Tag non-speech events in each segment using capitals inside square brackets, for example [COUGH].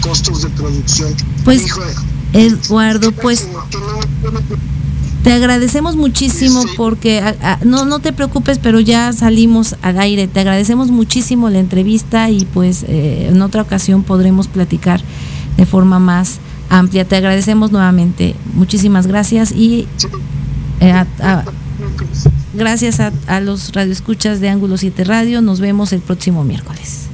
costos de producción. Pues, Eduardo, pues te agradecemos muchísimo porque no no te preocupes, pero ya salimos al aire. Te agradecemos muchísimo la entrevista y pues eh, en otra ocasión podremos platicar de forma más amplia. Te agradecemos nuevamente. Muchísimas gracias y eh, gracias a, a los radioescuchas de Ángulo 7 Radio. Nos vemos el próximo miércoles.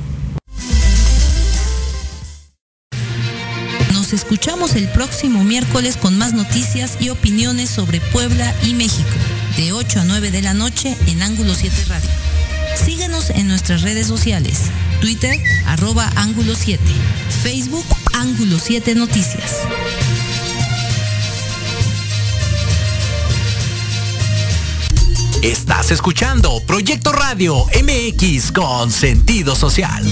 Escuchamos el próximo miércoles con más noticias y opiniones sobre Puebla y México, de 8 a 9 de la noche en Ángulo 7 Radio. Síguenos en nuestras redes sociales, Twitter, arroba Ángulo 7, Facebook, Ángulo 7 Noticias. Estás escuchando Proyecto Radio MX con sentido social.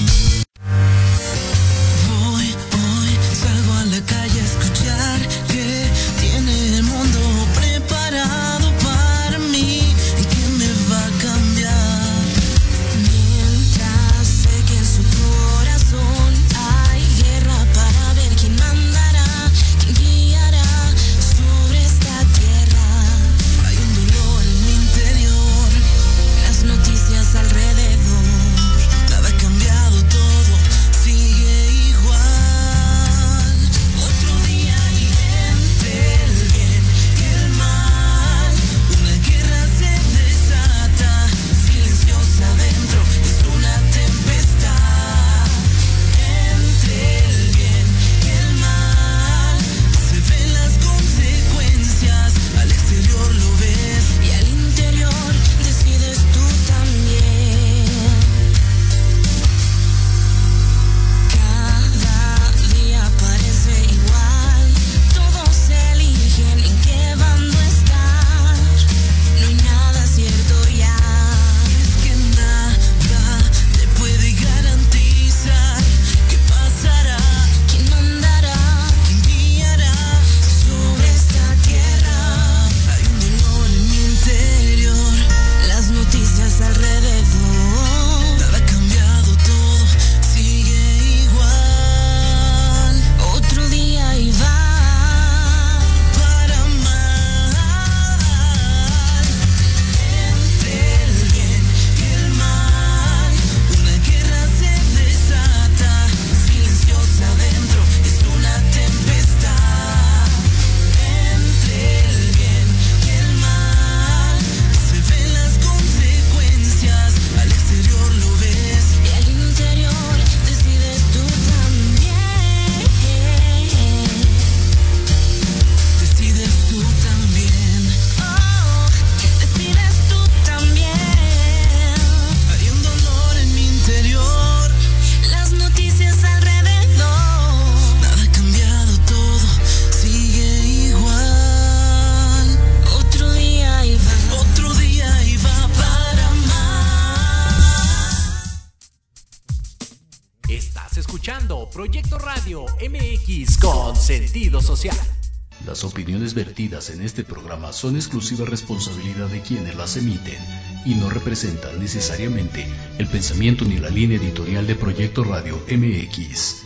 En este programa son exclusiva responsabilidad de quienes las emiten y no representan necesariamente el pensamiento ni la línea editorial de Proyecto Radio MX.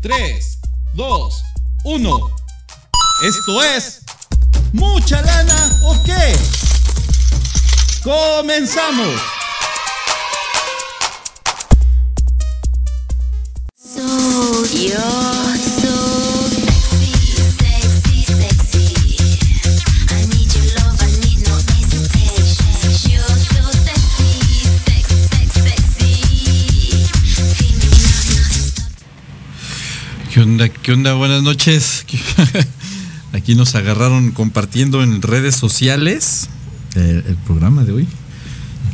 3, 2, 1. Esto es... ¿Mucha lana o qué? ¡Comenzamos! ¿Qué onda? Buenas noches. [LAUGHS] Aquí nos agarraron compartiendo en redes sociales eh, el, programa de hoy.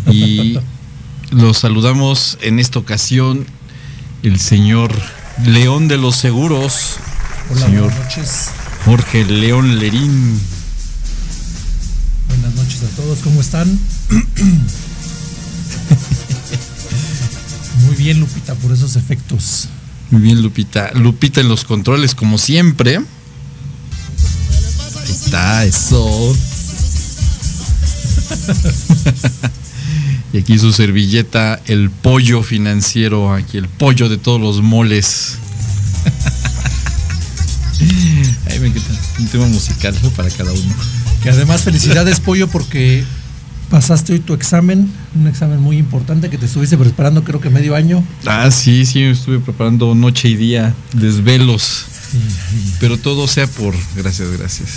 Y [LAUGHS] los saludamos en esta ocasión el señor León de los Seguros. señor buenas noches. Jorge León Lerín. Buenas noches a todos, ¿cómo están? [COUGHS] Muy bien, Lupita, por esos efectos. Muy bien, Lupita. Lupita en los controles, como siempre. Está, eso. [LAUGHS] Y aquí su servilleta, el pollo financiero, aquí el pollo de todos los moles. [LAUGHS] Ay, me encanta. Un tema musical para cada uno. Que además felicidades Pollo porque pasaste hoy tu examen, un examen muy importante que te estuviste preparando creo que medio año. Ah, sí, sí, me estuve preparando noche y día, desvelos. Pero todo sea por, gracias, gracias.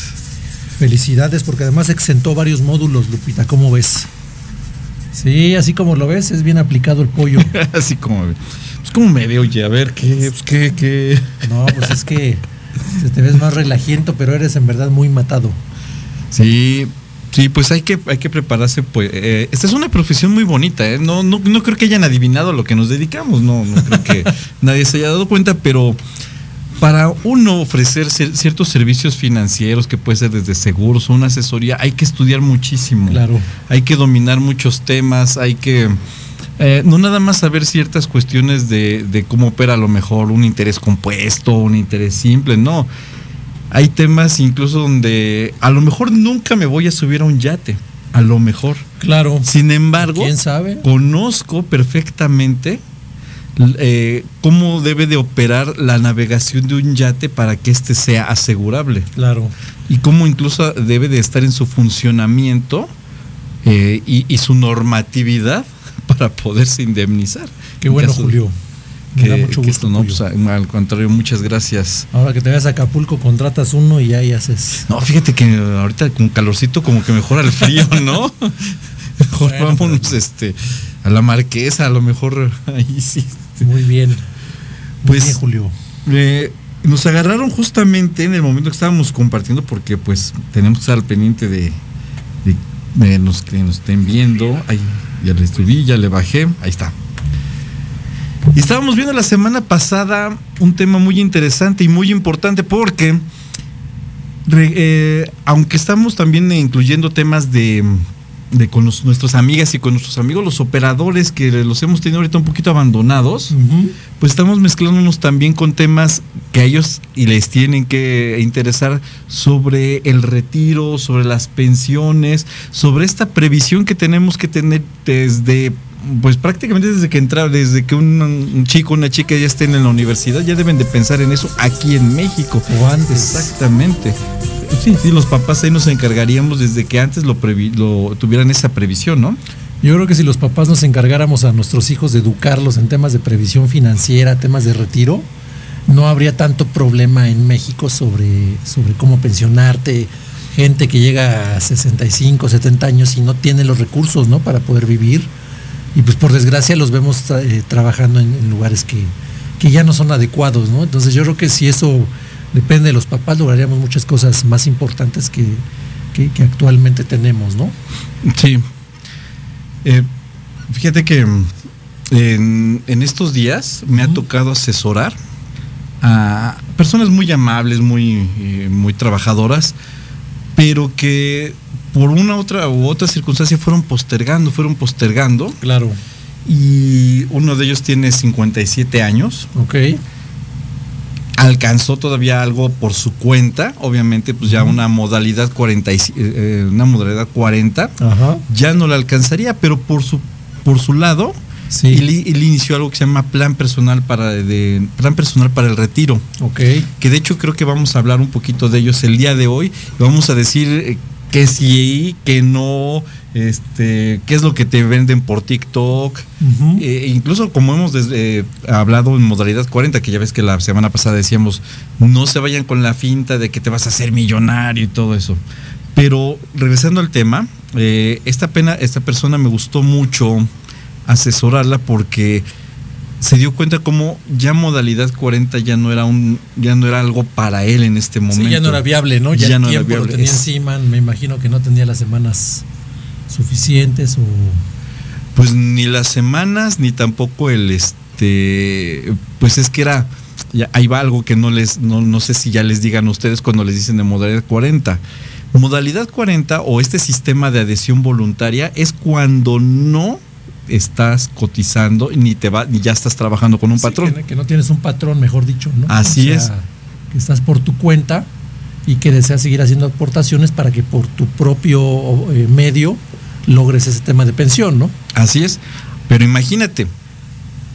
Felicidades porque además exentó varios módulos, Lupita, ¿cómo ves? Sí, así como lo ves, es bien aplicado el pollo. [LAUGHS] Así como, pues como me veo, oye, a ver, ¿qué? Pues qué, qué. No, pues es que te ves más relajiento, pero eres en verdad muy matado. Sí, sí, pues hay que, hay que prepararse. Pues, eh, esta es una profesión muy bonita, ¿eh? No, no, no creo que hayan adivinado lo que nos dedicamos, no, no creo que [LAUGHS] nadie se haya dado cuenta, pero para uno ofrecer cier- ciertos servicios financieros, que puede ser desde seguros o una asesoría, hay que estudiar muchísimo. Claro. Hay que dominar muchos temas, hay que eh, no nada más saber ciertas cuestiones de, de cómo opera a lo mejor un interés compuesto, un interés simple, no. Hay temas incluso donde a lo mejor nunca me voy a subir a un yate, a lo mejor. Claro. Sin embargo, ¿Quién sabe? conozco perfectamente eh, cómo debe de operar la navegación de un yate para que éste sea asegurable Claro. y cómo incluso debe de estar en su funcionamiento eh, y, y su normatividad [LAUGHS] para poderse indemnizar. Qué En bueno, Julio. Me Que, da mucho gusto. no, pues, al contrario, muchas gracias. Ahora que te vayas a Acapulco, contratas uno y ahí haces. No, fíjate que ahorita con calorcito como que mejora el frío, [LAUGHS] ¿no? Mejor Bueno, vámonos pero- este, a la marquesa, a lo mejor ahí sí. Muy bien. Muy Pues- bien, Julio. Eh, nos agarraron justamente en el momento que estábamos compartiendo porque pues tenemos que estar al pendiente de, de, de los que nos estén viendo. Ahí, ya le subí, ya le bajé, ahí está. Y estábamos viendo la semana pasada un tema muy interesante y muy importante porque eh, aunque estamos también incluyendo temas de, de con los- nuestras amigas y con nuestros amigos, los operadores que los hemos tenido ahorita un poquito abandonados, pues estamos mezclándonos también con temas que a ellos y les tienen que interesar sobre el retiro, sobre las pensiones, sobre esta previsión que tenemos que tener desde pues prácticamente desde que entra, desde que un, un chico, una chica ya estén en la universidad, ya deben de pensar en eso aquí en México. O antes. Exactamente. Sí, sí, los papás ahí nos encargaríamos desde que antes lo, previ- lo tuvieran esa previsión, ¿no? Yo creo que si los papás nos encargáramos a nuestros hijos de educarlos en temas de previsión financiera, temas de retiro, no habría tanto problema en México sobre, sobre cómo pensionarte. Gente que llega a 65, 70 años y no tiene los recursos ¿no? para poder vivir. Y pues por desgracia los vemos tra- eh, trabajando en, en lugares que, que ya no son adecuados. ¿no? Entonces yo creo que si eso depende de los papás, lograríamos muchas cosas más importantes que, que, que actualmente tenemos. ¿no? Sí. Eh, fíjate que mm, en, en estos días me ha tocado asesorar a personas muy amables, muy, eh, muy trabajadoras, pero que por una otra u otra circunstancia fueron postergando, fueron postergando. Claro. Y uno de ellos tiene 57 años. Ok. alcanzó todavía algo por su cuenta, obviamente pues ya una modalidad 40 y- eh, eh, una modalidad 40 Ajá. ya no la alcanzaría, pero por su por su lado Sí. él, él inició algo que se llama plan personal para de plan personal para el retiro, Ok. que de hecho creo que vamos a hablar un poquito de ellos el día de hoy, vamos a decir que sí, que no, este, qué es lo que te venden por TikTok, eh, incluso como hemos eh, hablado en modalidad 40, que ya ves que la semana pasada decíamos, no se vayan con la finta de que te vas a hacer millonario y todo eso. Pero regresando al tema, eh, esta pena, esta persona me gustó mucho asesorarla porque se dio cuenta como ya modalidad 40 ya no era un, ya no era algo para él en este momento. Sí, ya no era viable, ¿no? Ya, Ya el no era tiempo lo viable. tenía Es- encima. Me imagino que no tenía las semanas suficientes o. Pues ni las semanas, ni tampoco el este. Pues es que era. Ya, ahí va algo que no les. No, no sé si ya les digan ustedes cuando les dicen de modalidad 40. Modalidad 40 o este sistema de adhesión voluntaria es cuando no estás cotizando ni te va ni ya estás trabajando con un Sí, patrón. que, no- que no tienes un patrón, mejor dicho, ¿no? Así es. Que estás por tu cuenta y que deseas seguir haciendo aportaciones para que por tu propio eh, medio logres ese tema de pensión, ¿no? Así es. Pero imagínate,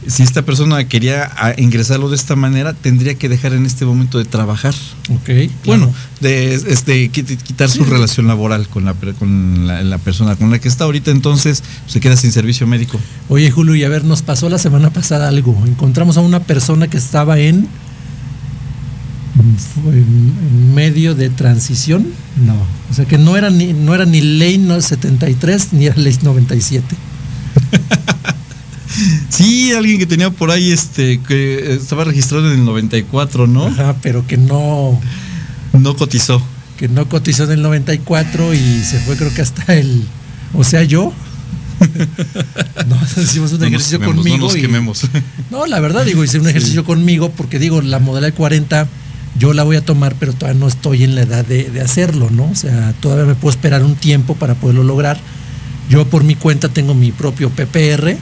si esta persona quería a- ingresarlo de esta manera, tendría que dejar en este momento de trabajar. Ok. Bueno, de este, quit- quitar su relación laboral con la, con la, la persona con la que está ahorita, entonces se queda sin servicio médico. Oye, Julio, y a ver, nos pasó la semana pasada algo. Encontramos a una persona que estaba en, fue en, en medio de transición. No, o sea que no era ni, no era ni ley no 73 ni era ley 97. [LAUGHS] Sí, alguien que tenía por ahí, este, que estaba registrado en el 94, ¿no? Ajá, pero que no, No cotizó. que no cotizó en el 94 y se fue creo que hasta el, o sea, yo. [LAUGHS] no, hicimos un No ejercicio quememos, conmigo. No nos y- quememos. No, la verdad, digo, hice un ejercicio conmigo porque digo, la modalidad 40 yo la voy a tomar, pero todavía no estoy en la edad de, de hacerlo, ¿no? O sea, todavía me puedo esperar un tiempo para poderlo lograr. Yo por mi cuenta tengo mi propio PPR.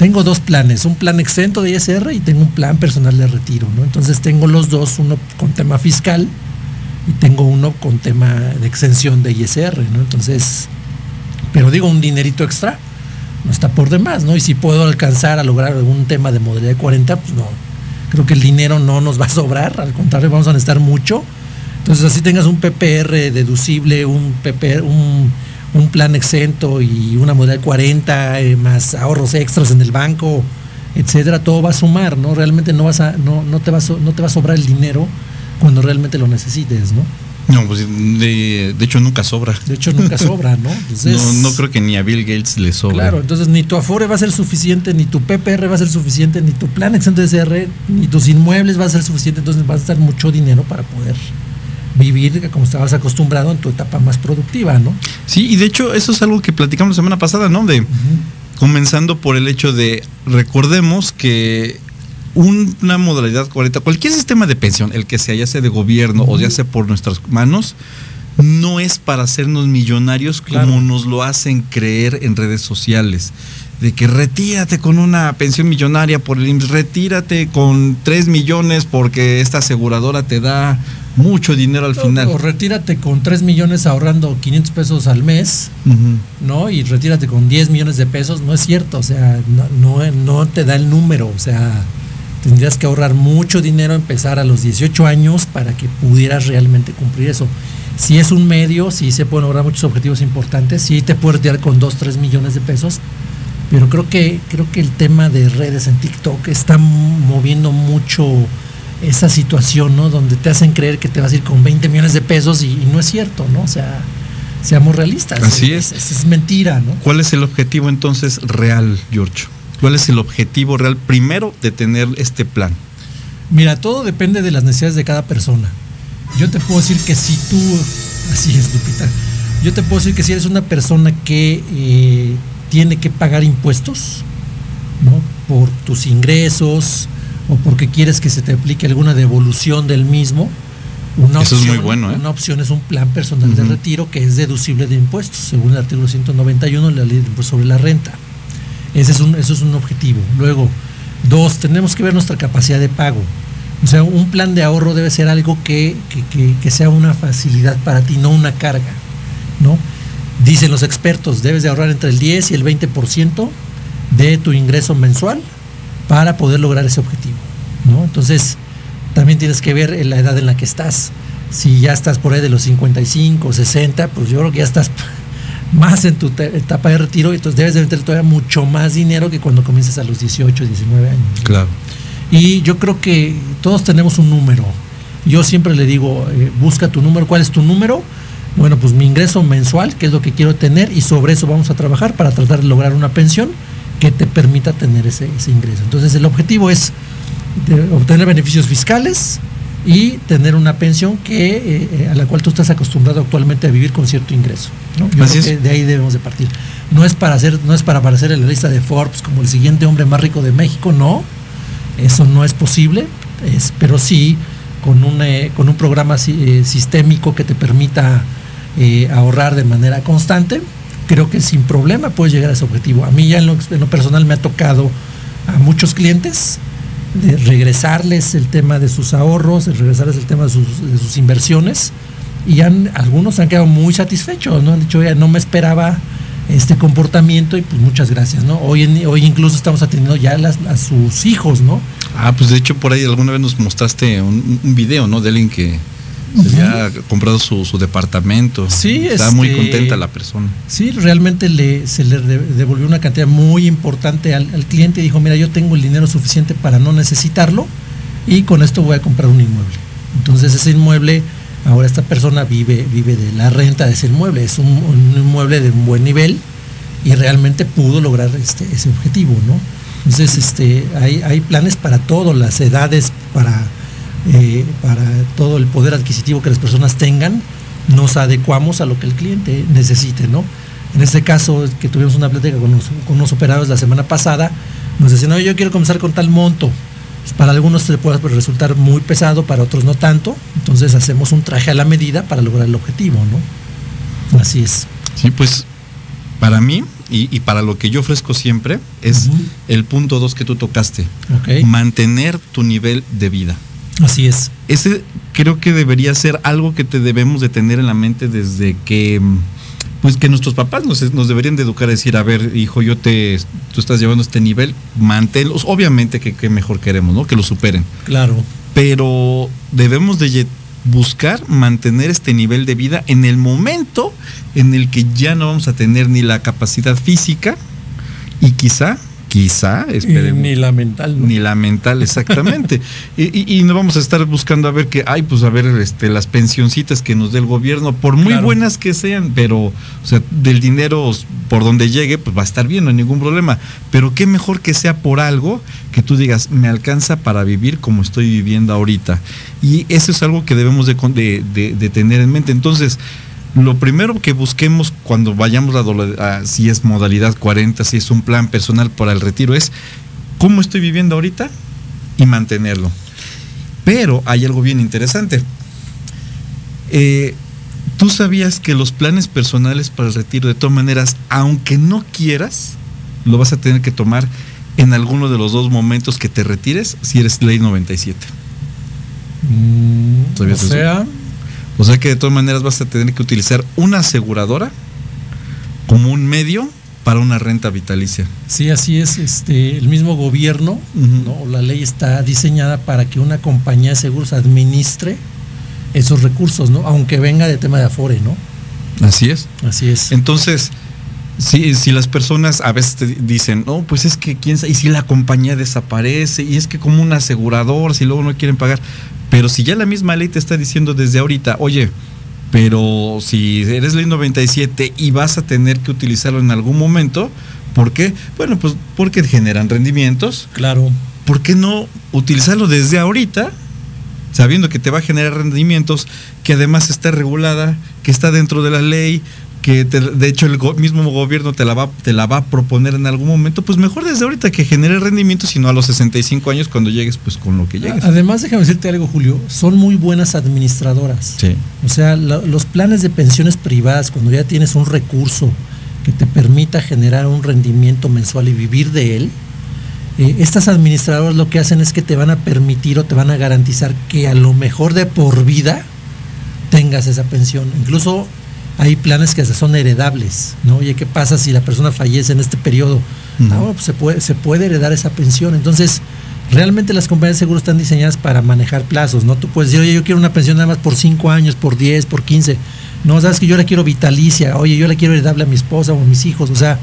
Tengo dos planes, un plan exento de ISR y tengo un plan personal de retiro, ¿no? Entonces tengo los dos, uno con tema fiscal y tengo uno con tema de exención de ISR, ¿no? Entonces, pero digo, un dinerito extra no está por demás, ¿no? Y si puedo alcanzar a lograr algún tema de modalidad 40, pues no, creo que el dinero no nos va a sobrar, al contrario, vamos a necesitar mucho. Entonces, así tengas un PPR deducible, un PPR, un, un plan exento y una modalidad 40, eh, más ahorros extras en el banco, etcétera, todo va a sumar, ¿no? Realmente no vas a, no, no te va so- no te va a sobrar el dinero cuando realmente lo necesites, ¿no? No, pues de, de hecho nunca sobra. De hecho, nunca sobra, ¿no? [LAUGHS] Entonces, no, no creo que ni a Bill Gates le sobre. Claro, entonces ni tu Afore va a ser suficiente, ni tu PPR va a ser suficiente, ni tu plan exento de SR, ni tus inmuebles va a ser suficiente, entonces vas a estar mucho dinero para poder vivir como estabas acostumbrado en tu etapa más productiva, ¿no? Sí, y de hecho eso es algo que platicamos la semana pasada, ¿no? De comenzando por el hecho de recordemos que un- una modalidad 40, cualquier sistema de pensión, el que sea, ya sea de gobierno o ya sea por nuestras manos, no es para hacernos millonarios como Claro. nos lo hacen creer en redes sociales. De que retírate con una pensión millonaria por el IMSS, retírate con 3 millones porque esta aseguradora te da mucho dinero al final. O retírate con 3 millones ahorrando 500 pesos al mes. ¿no? Y retírate con 10 millones de pesos, no es cierto, o sea, no, no, no te da el número, o sea, tendrías que ahorrar mucho dinero, empezar a los 18 años para que pudieras realmente cumplir eso. Si es un medio, sí se pueden lograr muchos objetivos importantes, sí te puedes retirar con 2, 3 millones de pesos, pero creo que, creo que el tema de redes en TikTok está moviendo mucho esa situación, ¿no? Donde te hacen creer que te vas a ir con 20 millones de pesos y, y no es cierto, ¿no? O sea, seamos realistas. Así es. Es, es mentira, ¿no? ¿Cuál es el objetivo entonces real, George? ¿Cuál es el objetivo real primero de tener este plan? Mira, todo depende de las necesidades de cada persona. Yo te puedo decir que si tú, [LAUGHS] así es, Lupita, yo te puedo decir que si eres una persona que eh, tiene que pagar impuestos, ¿no? Por tus ingresos o porque quieres que se te aplique alguna devolución del mismo, una Eso es opción, muy bueno, ¿eh? Una opción es un plan personal de retiro que es deducible de impuestos, según el artículo 191 de la ley de impuestos sobre la renta. Ese es un, eso es un objetivo. Luego, dos, tenemos que ver nuestra capacidad de pago. O sea, un plan de ahorro debe ser algo que, que- que- que sea una facilidad para ti, no una carga. ¿no? Dicen los expertos, debes de ahorrar entre el 10 y el 20% de tu ingreso mensual para poder lograr ese objetivo. ¿no? Entonces, también tienes que ver la edad en la que estás. Si ya estás por ahí de los 55, 60, pues yo creo que ya estás [LAUGHS] más en tu etapa de retiro, entonces debes de meter todavía mucho más dinero que cuando comienzas a los 18, 19 años. Claro. Y yo creo que todos tenemos un número. Yo siempre le digo, eh, busca tu número. ¿Cuál es tu número? Bueno, pues mi ingreso mensual, que es lo que quiero tener, y sobre eso vamos a trabajar para tratar de lograr una pensión que te permita tener ese, ese ingreso. Entonces el objetivo es obtener beneficios fiscales y tener una pensión que eh, eh, a la cual tú estás acostumbrado actualmente a vivir con cierto ingreso. ¿no? Yo Así creo es. que de ahí debemos de partir. No es para hacer, no es para aparecer en la lista de Forbes como el siguiente hombre más rico de México, no. Eso no es posible, es, pero sí con un, eh, con un programa si- eh, sistémico que te permita ahorrar de manera constante, creo que sin problema puedes llegar a ese objetivo. A mí ya en lo, en lo personal me ha tocado a muchos clientes de regresarles el tema de sus ahorros, de regresarles el tema de sus, inversiones y han, algunos han quedado muy satisfechos, ¿no? Han dicho, oye, no me esperaba este comportamiento y pues muchas gracias, ¿no? Hoy, en, hoy incluso estamos atendiendo ya a sus hijos, ¿no? Ah, pues de hecho por ahí alguna vez nos mostraste un, un video, ¿no? De alguien que se había comprado su, su departamento. Sí, Estaba muy este, contenta la persona. Sí, realmente le, se le de- devolvió una cantidad muy importante al, al cliente y dijo, mira, yo tengo el dinero suficiente para no necesitarlo y con esto voy a comprar un inmueble. Entonces ese inmueble, ahora esta persona vive, vive de la renta de ese inmueble, es un, un inmueble de un buen nivel y realmente pudo lograr este, ese objetivo, ¿no? Entonces este, hay, hay planes para todo, las edades, para, eh, para todo el poder adquisitivo que las personas tengan, nos adecuamos a lo que el cliente necesite, ¿no? En este caso, que tuvimos una plática con, unos- con unos operadores la semana pasada, nos decían, oye, yo quiero comenzar con tal monto. Pues para algunos se puede resultar muy pesado, para otros no tanto. Entonces hacemos un traje a la medida para lograr el objetivo, ¿no? Así es. Sí, pues para mí y, y para lo que yo ofrezco siempre es el punto dos que tú tocaste. Mantener tu nivel de vida. Así es. Ese creo que debería ser algo que te debemos de tener en la mente desde que pues que nuestros papás nos, nos deberían de educar a decir, a ver, hijo, yo te tú estás llevando este nivel, manténlos, obviamente que, que mejor queremos, ¿no? Que lo superen. Claro. Pero debemos de buscar mantener este nivel de vida en el momento en el que ya no vamos a tener ni la capacidad física y quizá, quizá, esperemos, Ni la mental, ¿no? ni la mental exactamente. [LAUGHS] y, y- y no vamos a estar buscando a ver que, ay, pues a ver, este, las pensioncitas que nos dé el gobierno, por muy Claro. buenas que sean, pero, o sea, del dinero por donde llegue, pues va a estar bien, no hay ningún problema. Pero qué mejor que sea por algo que tú digas, me alcanza para vivir como estoy viviendo ahorita. Y eso es algo que debemos de, con- de- de- de tener en mente. Entonces, lo primero que busquemos cuando vayamos a, a si es modalidad 40, si es un plan personal para el retiro, es cómo estoy viviendo ahorita y mantenerlo. Pero hay algo bien interesante. Eh, Tú sabías que los planes personales para el retiro, de todas maneras, aunque no quieras, lo vas a tener que tomar en alguno de los dos momentos que te retires si eres ley 97. Mm, o ¿Sabías eso? O sea que de todas maneras vas a tener que utilizar una aseguradora como un medio para una renta vitalicia. sí, así es. Este, el mismo gobierno. ¿no? La ley está diseñada para que una compañía de seguros administre esos recursos, ¿no? Aunque venga de tema de Afore, ¿no? Así es. Así es. Entonces, si, si las personas a veces te dicen, no, pues es que quién sabe, y si la compañía desaparece, y es que como un asegurador, si luego no quieren pagar, pero si ya la misma ley te está diciendo desde ahorita, oye, pero si eres ley 97 y vas a tener que utilizarlo en algún momento, ¿por qué? Bueno, pues porque generan rendimientos, Claro. ¿por qué no utilizarlo desde ahorita? Sabiendo que te va a generar rendimientos, que además está regulada, que está dentro de la ley, que te- de hecho el go- mismo gobierno te la, va, te la va a proponer en algún momento, pues mejor desde ahorita que genere rendimientos, sino a los 65 años cuando llegues, pues con lo que llegues. Además, déjame decirte algo, Julio, son muy buenas administradoras. Sí. O sea, la- los planes de pensiones privadas, cuando ya tienes un recurso que te permita generar un rendimiento mensual y vivir de él, eh, estas administradoras lo que hacen es que te van a permitir o te van a garantizar que a lo mejor de por vida tengas esa pensión. Incluso hay planes que son heredables, ¿no? Oye, ¿qué pasa si la persona fallece en este periodo? Ah, bueno, pues se puede, se puede heredar esa pensión. Entonces, realmente las compañías de seguros están diseñadas para manejar plazos, ¿no? Tú puedes decir, oye, yo quiero una pensión nada más por 5 años, por 10, por 15. No, sabes que yo la quiero vitalicia, oye, yo la quiero heredable a mi esposa o a mis hijos. O sea,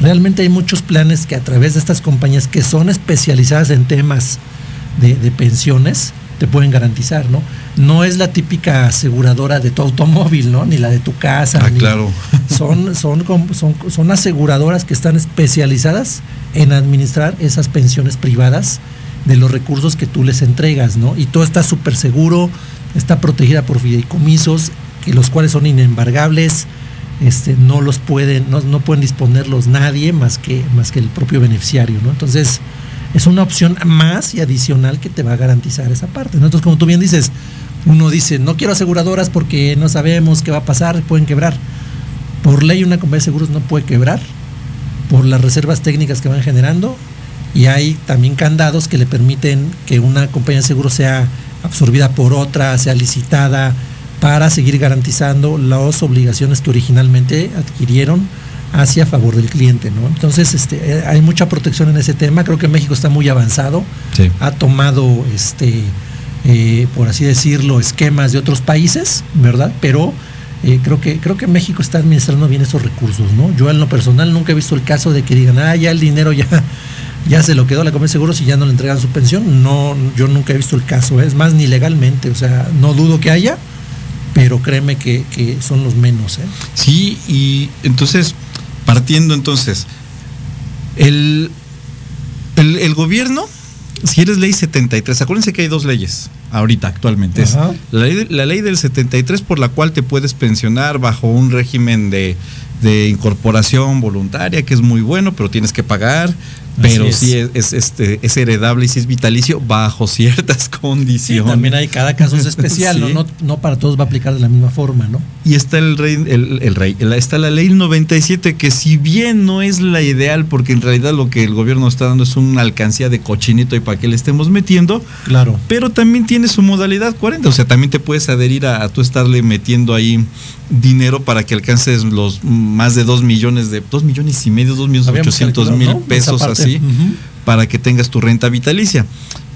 realmente hay muchos planes que a través de estas compañías que son especializadas en temas de, de pensiones te pueden garantizar, ¿no? No es la típica aseguradora de tu automóvil, ¿no? Ni la de tu casa. Ah, ni- claro. [LAUGHS] son, son, son, son aseguradoras que están especializadas en administrar esas pensiones privadas de los recursos que tú les entregas, ¿no? Y todo está súper seguro, está protegida por fideicomisos, que los cuales son inembargables, este, no los pueden, no, no pueden disponerlos nadie más que, más que el propio beneficiario, ¿no? Entonces, es una opción más y adicional que te va a garantizar esa parte. ¿no? Como tú bien dices, uno dice, no quiero aseguradoras porque no sabemos qué va a pasar, pueden quebrar. Por ley una compañía de seguros no puede quebrar por las reservas técnicas que van generando y hay también candados que le permiten que una compañía de seguros sea absorbida por otra, sea licitada para seguir garantizando las obligaciones que originalmente adquirieron hacia favor del cliente, ¿no? Entonces, este, eh, hay mucha protección en ese tema. Creo que México está muy avanzado. Sí. Ha tomado, este, eh, por así decirlo, esquemas de otros países, ¿verdad? Pero eh, creo que creo que México está administrando bien esos recursos, ¿no? Yo en lo personal nunca he visto el caso de que digan, ah, ya el dinero ya [LAUGHS] ya se lo quedó la Comisión de Seguros y ya no le entregan su pensión. No, yo nunca he visto el caso, ¿eh? es más ni legalmente, o sea, no dudo que haya, pero créeme que, que son los menos, ¿eh? Sí, y entonces, partiendo entonces, el, el, el gobierno, si eres ley 73, acuérdense que hay dos leyes ahorita actualmente. Es Ajá. la, ley, la ley del 73 por la cual te puedes pensionar bajo un régimen de, de incorporación voluntaria, que es muy bueno, pero tienes que pagar. Pero es. sí es, es, este, es heredable y sí es vitalicio bajo ciertas [LAUGHS] Sí, condiciones. también hay, cada caso es especial, [LAUGHS] ¿no? Sí. no, no para todos va a aplicar de la misma forma, ¿no? Y está el rey, el, el rey, la- está la ley 97, que si bien no es la ideal, porque en realidad lo que el gobierno está dando es una alcancía de cochinito y para qué le estemos metiendo, Claro. pero también tiene su modalidad 40, o sea, también te puedes adherir a, a tú estarle metiendo ahí dinero para que alcances los más de 2 millones de, 2 millones y medio, 2 millones Habíamos 800 calculado, mil pesos así, para que tengas tu renta vitalicia.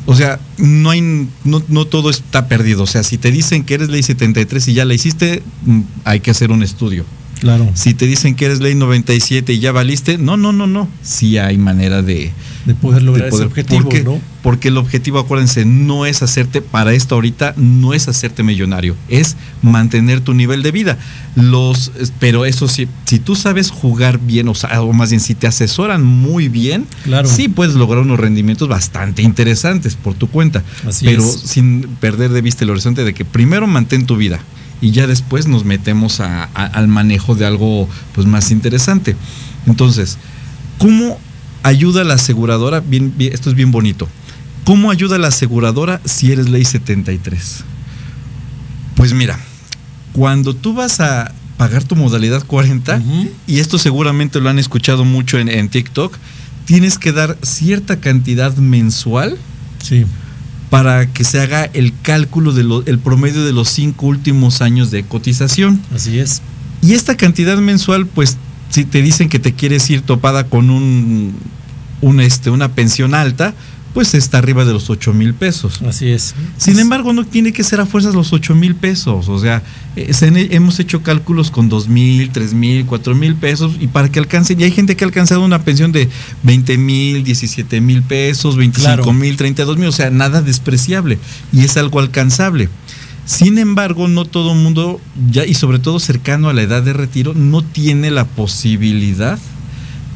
O sea, no hay no, no todo está perdido. O sea, si te dicen que eres ley 73 y ya la hiciste, mm, hay que hacer un estudio. Claro. Si te dicen que eres ley 97 y ya valiste, no, no, no, no. Sí hay manera de, De poder lograr de poder- ese objetivo, porque, ¿no? porque el objetivo, acuérdense, no es hacerte, para esto ahorita, no es hacerte millonario, es mantener tu nivel de vida. Los, pero eso sí, si tú sabes jugar bien, o, sea, o más bien si te asesoran muy bien, Claro. sí puedes lograr unos rendimientos bastante interesantes por tu cuenta. Así pero es. sin perder de vista el horizonte de que primero mantén tu vida y ya después nos metemos a- a- al manejo de algo pues más interesante. Entonces, ¿cómo ayuda la aseguradora? Bien, bien, esto es bien bonito. ¿Cómo ayuda la aseguradora si eres ley 73? Pues mira, cuando tú vas a pagar tu modalidad 40, Ujú. y esto seguramente lo han escuchado mucho en, en TikTok, tienes que dar cierta cantidad mensual Sí. para que se haga el cálculo del promedio de los cinco últimos años de cotización. Así es. Y esta cantidad mensual, pues, si te dicen que te quieres ir topada con un, un, este, una pensión alta, pues está arriba de los 8 mil pesos. Así es. Sin embargo, no tiene que ser a fuerzas los 8 mil pesos. O sea, eh, hemos hecho cálculos con 2 mil, 3 mil, 4 mil pesos y para que alcancen. Y hay gente que ha alcanzado una pensión de 20 mil, 17 mil pesos, 25 Claro. mil, 32 mil. O sea, nada despreciable. Y es algo alcanzable. Sin embargo, no todo el mundo, ya, y sobre todo cercano a la edad de retiro, no tiene la posibilidad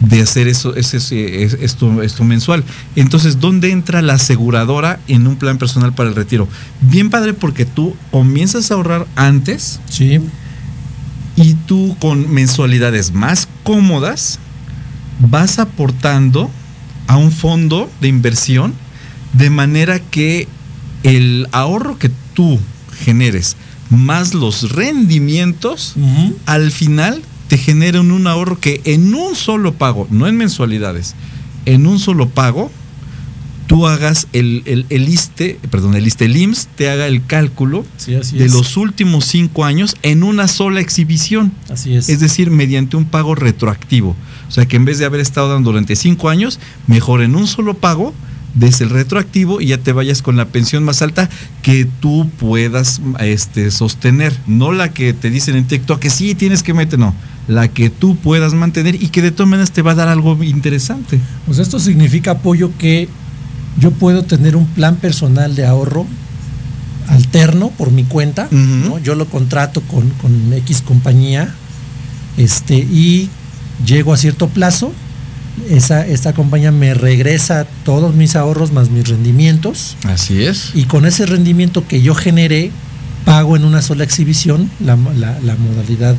de hacer eso, esto, esto mensual. Entonces, ¿dónde entra la aseguradora en un plan personal para el retiro? Bien padre porque tú comienzas a ahorrar antes Sí. y tú con mensualidades más cómodas vas aportando a un fondo de inversión de manera que el ahorro que tú generes más los rendimientos al final te generan un ahorro que en un solo pago, no en mensualidades, en un solo pago, tú hagas el, el, el ISTE, perdón, el ISTE, el IMSS te haga el cálculo Sí, de es. los últimos cinco años en una sola exhibición. Así es. Es decir, mediante un pago retroactivo. O sea que en vez de haber estado dando durante cinco años, mejor en un solo pago des el retroactivo y ya te vayas con la pensión más alta que tú puedas este, sostener. No la que te dicen en TikTok que sí tienes que meter, no. La que tú puedas mantener y que de todas maneras te va a dar algo interesante. Pues esto significa apoyo que yo puedo tener un plan personal de ahorro alterno por mi cuenta. ¿no? Yo lo contrato con, con X compañía, este, y llego a cierto plazo, esa, esta compañía me regresa todos mis ahorros más mis rendimientos, Así es. y con ese rendimiento que yo generé, pago en una sola exhibición la, la- la modalidad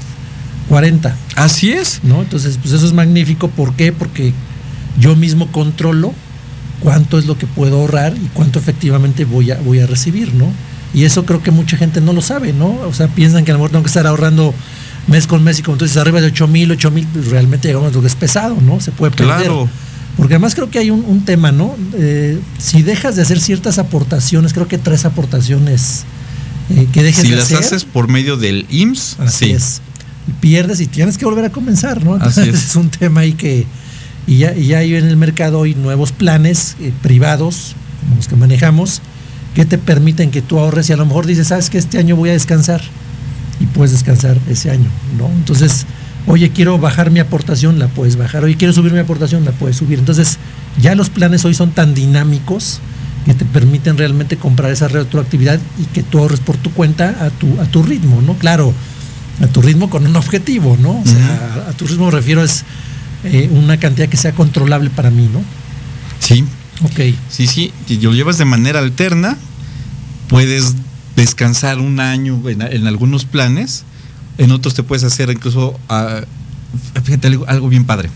40. Así es. ¿no? Entonces, pues eso es magnífico. ¿Por qué? Porque yo mismo controlo cuánto es lo que puedo ahorrar y cuánto efectivamente voy a, voy a recibir, ¿no? Y eso creo que mucha gente no lo sabe, ¿no? O sea, piensan que a lo mejor tengo que estar ahorrando mes con mes y como tú dices, arriba de 8 mil, 8 mil, pues realmente llegamos a lo que es pesado, ¿no? Se puede perder. Claro. Porque además creo que hay un, un tema, ¿no? Eh, si dejas de hacer ciertas aportaciones, creo que tres aportaciones eh, que dejes Si de las hacer. haces por medio del IMSS, Así sí. es. pierdes y tienes que volver a comenzar, ¿no? Así es. [LAUGHS] es un tema ahí que y ya, y ya hay en el mercado hoy nuevos planes eh, privados, como los que manejamos, que te permiten que tú ahorres y a lo mejor dices, sabes que este año voy a descansar y puedes descansar ese año, ¿no? Entonces, oye, quiero bajar mi aportación, la puedes bajar, oye, quiero subir mi aportación, la puedes subir. Entonces, ya los planes hoy son tan dinámicos que te permiten realmente comprar esa retroactividad y que tú ahorres por tu cuenta a tu, a tu ritmo, ¿no? Claro, a tu ritmo con un objetivo, ¿no? O sea, a, a tu ritmo me refiero es eh, una cantidad que sea controlable para mí, ¿no? Sí, Ok. sí, sí. Si lo llevas de manera alterna, puedes descansar un año en, en algunos planes, en otros te puedes hacer incluso, ah, fíjate, algo, algo bien padre.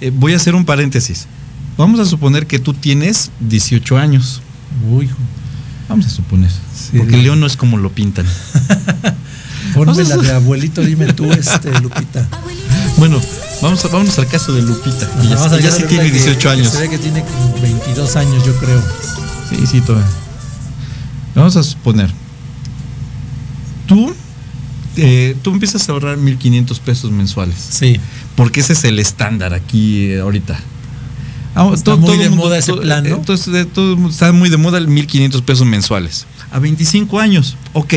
Eh, voy a hacer un paréntesis. Vamos a suponer que tú tienes 18 años. Uy, hijo. Vamos a suponer. Sí. Porque León no es como lo pintan. [LAUGHS] Ponme la de abuelito, dime tú, este, Lupita. Bueno, vamos a, vámonos al caso de Lupita. que ya, Vamos sí tiene que- 18 que años. Se ve que tiene como 22 años, yo creo. Sí, sí, todavía. Vamos a suponer. Tú, eh, tú empiezas a ahorrar 1.500 pesos mensuales. Sí. Porque ese es el estándar aquí eh, ahorita. Ah, Está muy de moda ese todo- plan, ¿no? Entonces, de- todo- está muy de moda el 1.500 pesos mensuales. A 25 años, ok.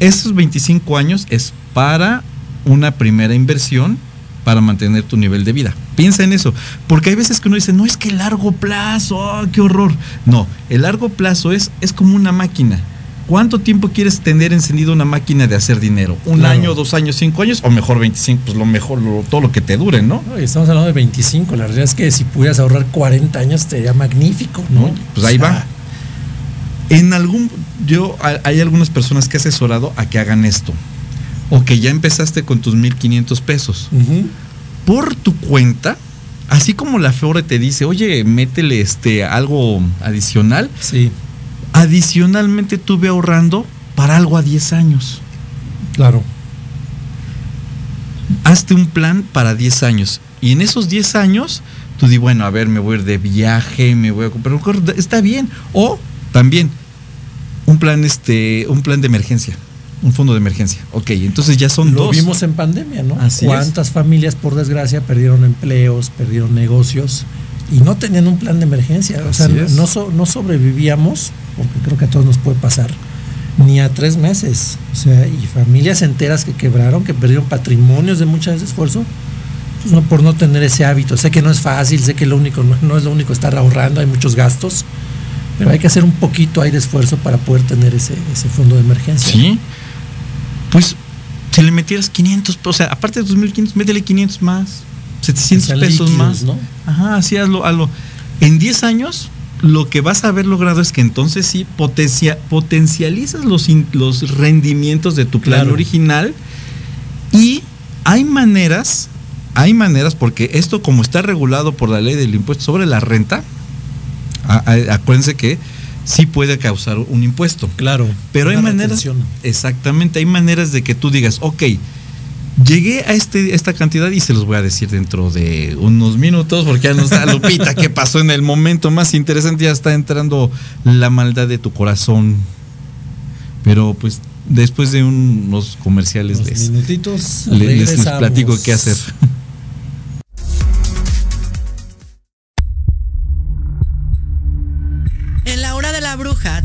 Esos 25 años es para una primera inversión para mantener tu nivel de vida. Piensa en eso, porque hay veces que uno dice, no es que largo plazo, ah, qué horror. No, el largo plazo es, es como una máquina. ¿Cuánto tiempo quieres tener encendido una máquina de hacer dinero? ¿Un Claro. año, dos años, cinco años? O mejor 25, pues lo mejor, lo- todo lo que te dure, ¿no? No, estamos hablando de 25. La realidad es que si pudieras ahorrar 40 años sería magnífico, ¿no? ¿no? Pues ahí O sea, va. En algún, yo, hay algunas personas que he asesorado a que hagan esto. O que ya empezaste con tus 1.500 pesos. Por tu cuenta, así como la Fore te dice, oye, métele este, algo adicional, Sí, adicionalmente tuve ahorrando para algo a 10 años. claro. Hazte un plan para 10 años. Y en esos 10 años, tú di, bueno, a ver, me voy a ir de viaje, me voy a comprar un está bien. O también un plan, este, un plan de emergencia, un fondo de emergencia. Ok, entonces ya son Lo dos. vimos en pandemia, ¿no? Así Cuántas familias, por desgracia, perdieron empleos, perdieron negocios y no tenían un plan de emergencia. O sea, es. no so- no sobrevivíamos, porque creo que a todos nos puede pasar, ni a tres meses. O sea, y familias enteras que quebraron, que perdieron patrimonios de mucho de ese esfuerzo, pues no por no tener ese hábito. Sé que no es fácil, sé que lo único no, no es lo único estar ahorrando, hay muchos gastos, pero hay que hacer un poquito ahí de esfuerzo para poder tener ese, ese fondo de emergencia. Sí. Pues si le metieras 500, o sea, aparte de tus 1500, métele 500 más, 700 sean pesos líquidos, más. ¿no? Ajá, así hazlo, hazlo. En 10 años, lo que vas a haber logrado es que entonces sí potencia- potencializas los, in- los rendimientos de tu plan Claro. original y hay maneras, hay maneras, porque esto como está regulado por la ley del impuesto sobre la renta, a- a- acuérdense que sí puede causar un impuesto. Claro. Pero hay maneras, retención. exactamente, hay maneras de que tú digas, ok, llegué a este, esta cantidad y se los voy a decir dentro de unos minutos, porque ya nos da Lupita, [LAUGHS] ¿qué pasó en el momento más interesante? Ya está entrando la maldad de tu corazón. Pero pues después de unos comerciales les, minutitos. les- les regresamos. platico qué hacer.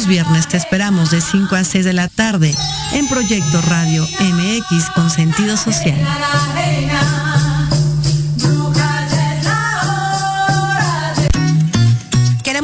Los viernes te esperamos de 5 a 6 de la tarde en Proyecto Radio MX con sentido social.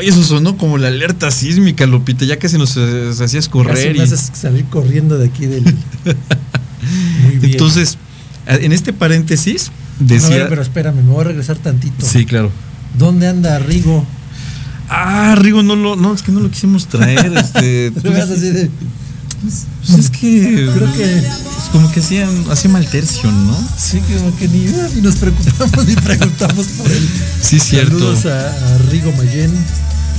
Oye, eso sonó como la alerta sísmica, Lupita, ya que se nos eh, se hacía escorrer. Casi me haces salir corriendo de aquí del. [LAUGHS] Muy bien. Entonces, en este paréntesis, decía. No, pero espérame, me voy a regresar tantito. Sí, claro. ¿Dónde anda Rigo? Ah, Rigo no lo, no, es que no lo quisimos traer, este. [LAUGHS] Tú así de. Pues, es que. Creo que. Pues como que hacía, hacía mal tercio, ¿no? Sí, como que ni, ni nos preocupamos ni preguntamos por él. Sí, cierto. Saludos a, a Rigo Mayen.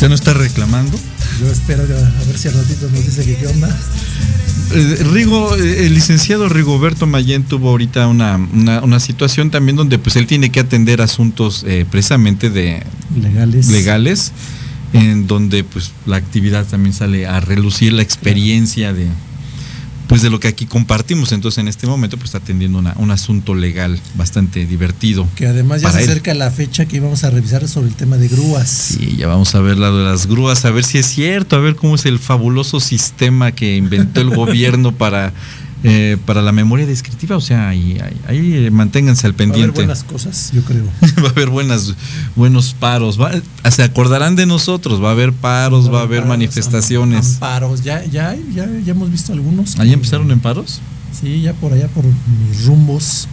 ¿Ya no está reclamando? Yo espero a ver si al ratito nos dice que qué onda. Eh, Rigo, eh, el licenciado Rigoberto Mayen tuvo ahorita una, una, una, situación también donde pues él tiene que atender asuntos eh, precisamente de legales. legales, en donde pues la actividad también sale a relucir la experiencia de pues de lo que aquí compartimos. Entonces en este momento pues está atendiendo una, un asunto legal bastante divertido. Que además ya se acerca la fecha que íbamos a revisar sobre el tema de grúas. Sí, ya vamos a ver la de las grúas, a ver si es cierto, a ver cómo es el fabuloso sistema que inventó el [LAUGHS] gobierno para eh, para la memoria descriptiva, o sea, ahí, ahí, ahí, manténganse al pendiente. Va a haber buenas cosas, yo creo. [LAUGHS] va a haber buenas, buenos paros, va, se acordarán de nosotros, va a haber paros, va, va a haber paros, manifestaciones. Paros, ya, ya, ya, ya hemos visto algunos. ¿Ahí empezaron en paros? Sí, ya por allá por mis rumbos.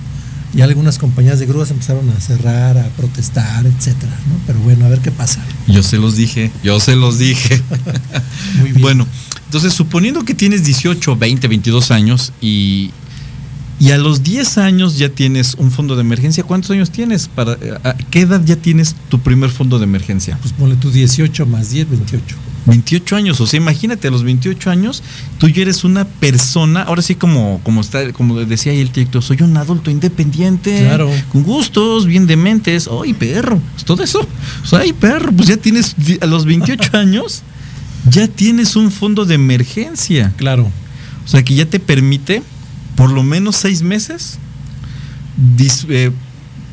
Y algunas compañías de grúas empezaron a cerrar, a protestar, etcétera, ¿no? Pero bueno, a ver qué pasa. Yo se los dije, yo se los dije. [LAUGHS] Muy bien. Bueno, entonces, suponiendo que tienes 18, 20, 22 años y, y a los 10 años ya tienes un fondo de emergencia, ¿cuántos años tienes? Para, ¿A qué edad ya tienes tu primer fondo de emergencia? Pues ponle tú 18 más 10, 28. 28 años, o sea, imagínate, a los 28 años, tú ya eres una persona, ahora sí como, como está, como decía ahí el TikTok, soy un adulto independiente, claro. con gustos, bien dementes, ay perro, pues todo eso, o sea, ay perro, pues ya tienes a los 28 [LAUGHS] años, ya tienes un fondo de emergencia. Claro. O sea, que ya te permite por lo menos seis meses dis, eh,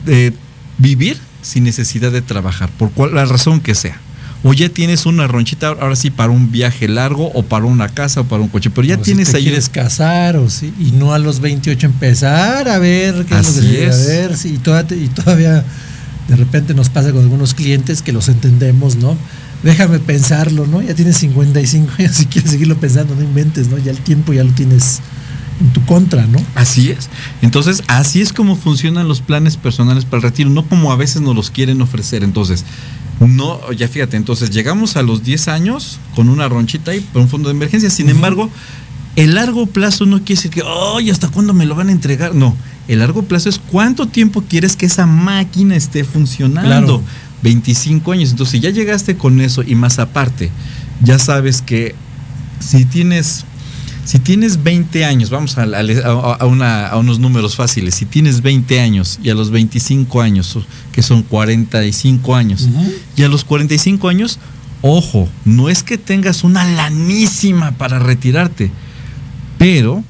eh, vivir sin necesidad de trabajar, por cual, la razón que sea. O ya tienes una ronchita, ahora sí, para un viaje largo, o para una casa, o para un coche, pero ya o tienes si te ahí. quieres casar, o sí, y no a los 28 empezar a ver qué Así es lo que es. a ver, sí, y todavía, y todavía de repente nos pasa con algunos clientes que los entendemos, ¿no? Déjame pensarlo, ¿no? Ya tienes 55 [LAUGHS] años y quieres seguirlo pensando, no inventes, ¿no? Ya el tiempo ya lo tienes en tu contra, ¿no? Así es. Entonces, así es como funcionan los planes personales para el retiro, no como a veces nos los quieren ofrecer. Entonces, no, ya fíjate, entonces llegamos a los 10 años con una ronchita ahí por un fondo de emergencia. Sin embargo, el largo plazo no quiere decir que, ay, ¿hasta cuándo me lo van a entregar? No, el largo plazo es cuánto tiempo quieres que esa máquina esté funcionando. 25 años. Entonces, si ya llegaste con eso y más aparte, ya sabes que si tienes, si tienes 20 años, vamos a, a, unos números fáciles, si tienes 20 años y a los 25 años, que son 45 años, y a los 45 años, ojo, no es que tengas una lanísima para retirarte, pero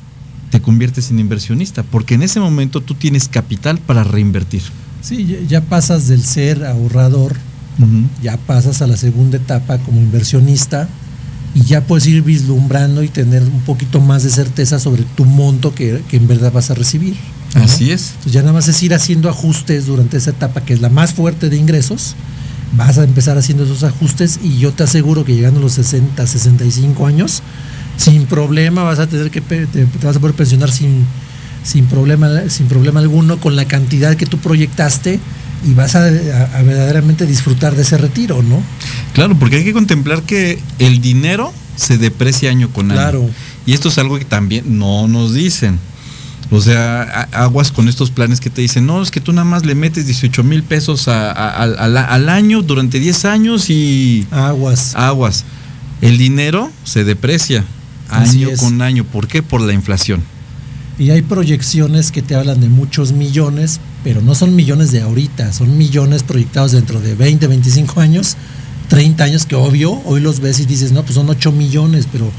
te conviertes en inversionista, porque en ese momento tú tienes capital para reinvertir. Sí, ya pasas del ser ahorrador, ya pasas a la segunda etapa como inversionista y ya puedes ir vislumbrando y tener un poquito más de certeza sobre tu monto que, en verdad vas a recibir. Así es. Entonces ya nada más es ir haciendo ajustes durante esa etapa que es la más fuerte de ingresos. Vas a empezar haciendo esos ajustes y yo te aseguro que llegando a los 60, 65 años, sin problema vas a tener que te vas a poder pensionar sin sin problema, sin problema alguno con la cantidad que tú proyectaste y vas a, verdaderamente disfrutar de ese retiro, ¿no? Claro, porque hay que contemplar que el dinero se deprecia año con año. Claro. Y esto es algo que también no nos dicen. O sea, aguas con estos planes que te dicen, no, es que tú nada más le metes 18 mil pesos al año durante 10 años y... Aguas. Aguas. El dinero se deprecia año con año. ¿Por qué? Por la inflación. Y hay proyecciones que te hablan de muchos millones, pero no son millones de ahorita, son millones proyectados dentro de 20, 25 años, 30 años, que obvio, hoy los ves y dices, no, pues son 8 millones, pero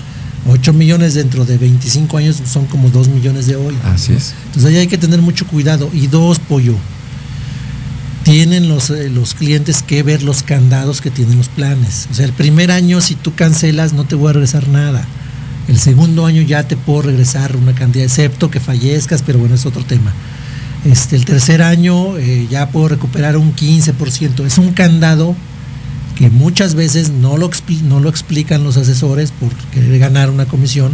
8 millones dentro de 25 años son como 2 millones de hoy. Así es. Entonces ahí hay que tener mucho cuidado. Y dos, pollo, tienen los, eh, los clientes que ver los candados que tienen los planes. O sea, el primer año, si tú cancelas, no te voy a regresar nada el segundo año ya te puedo regresar una cantidad, excepto que fallezcas, pero bueno, es otro tema. Este, el tercer año eh, ya puedo recuperar un 15%. Es un candado que muchas veces no lo, no lo explican los asesores por querer ganar una comisión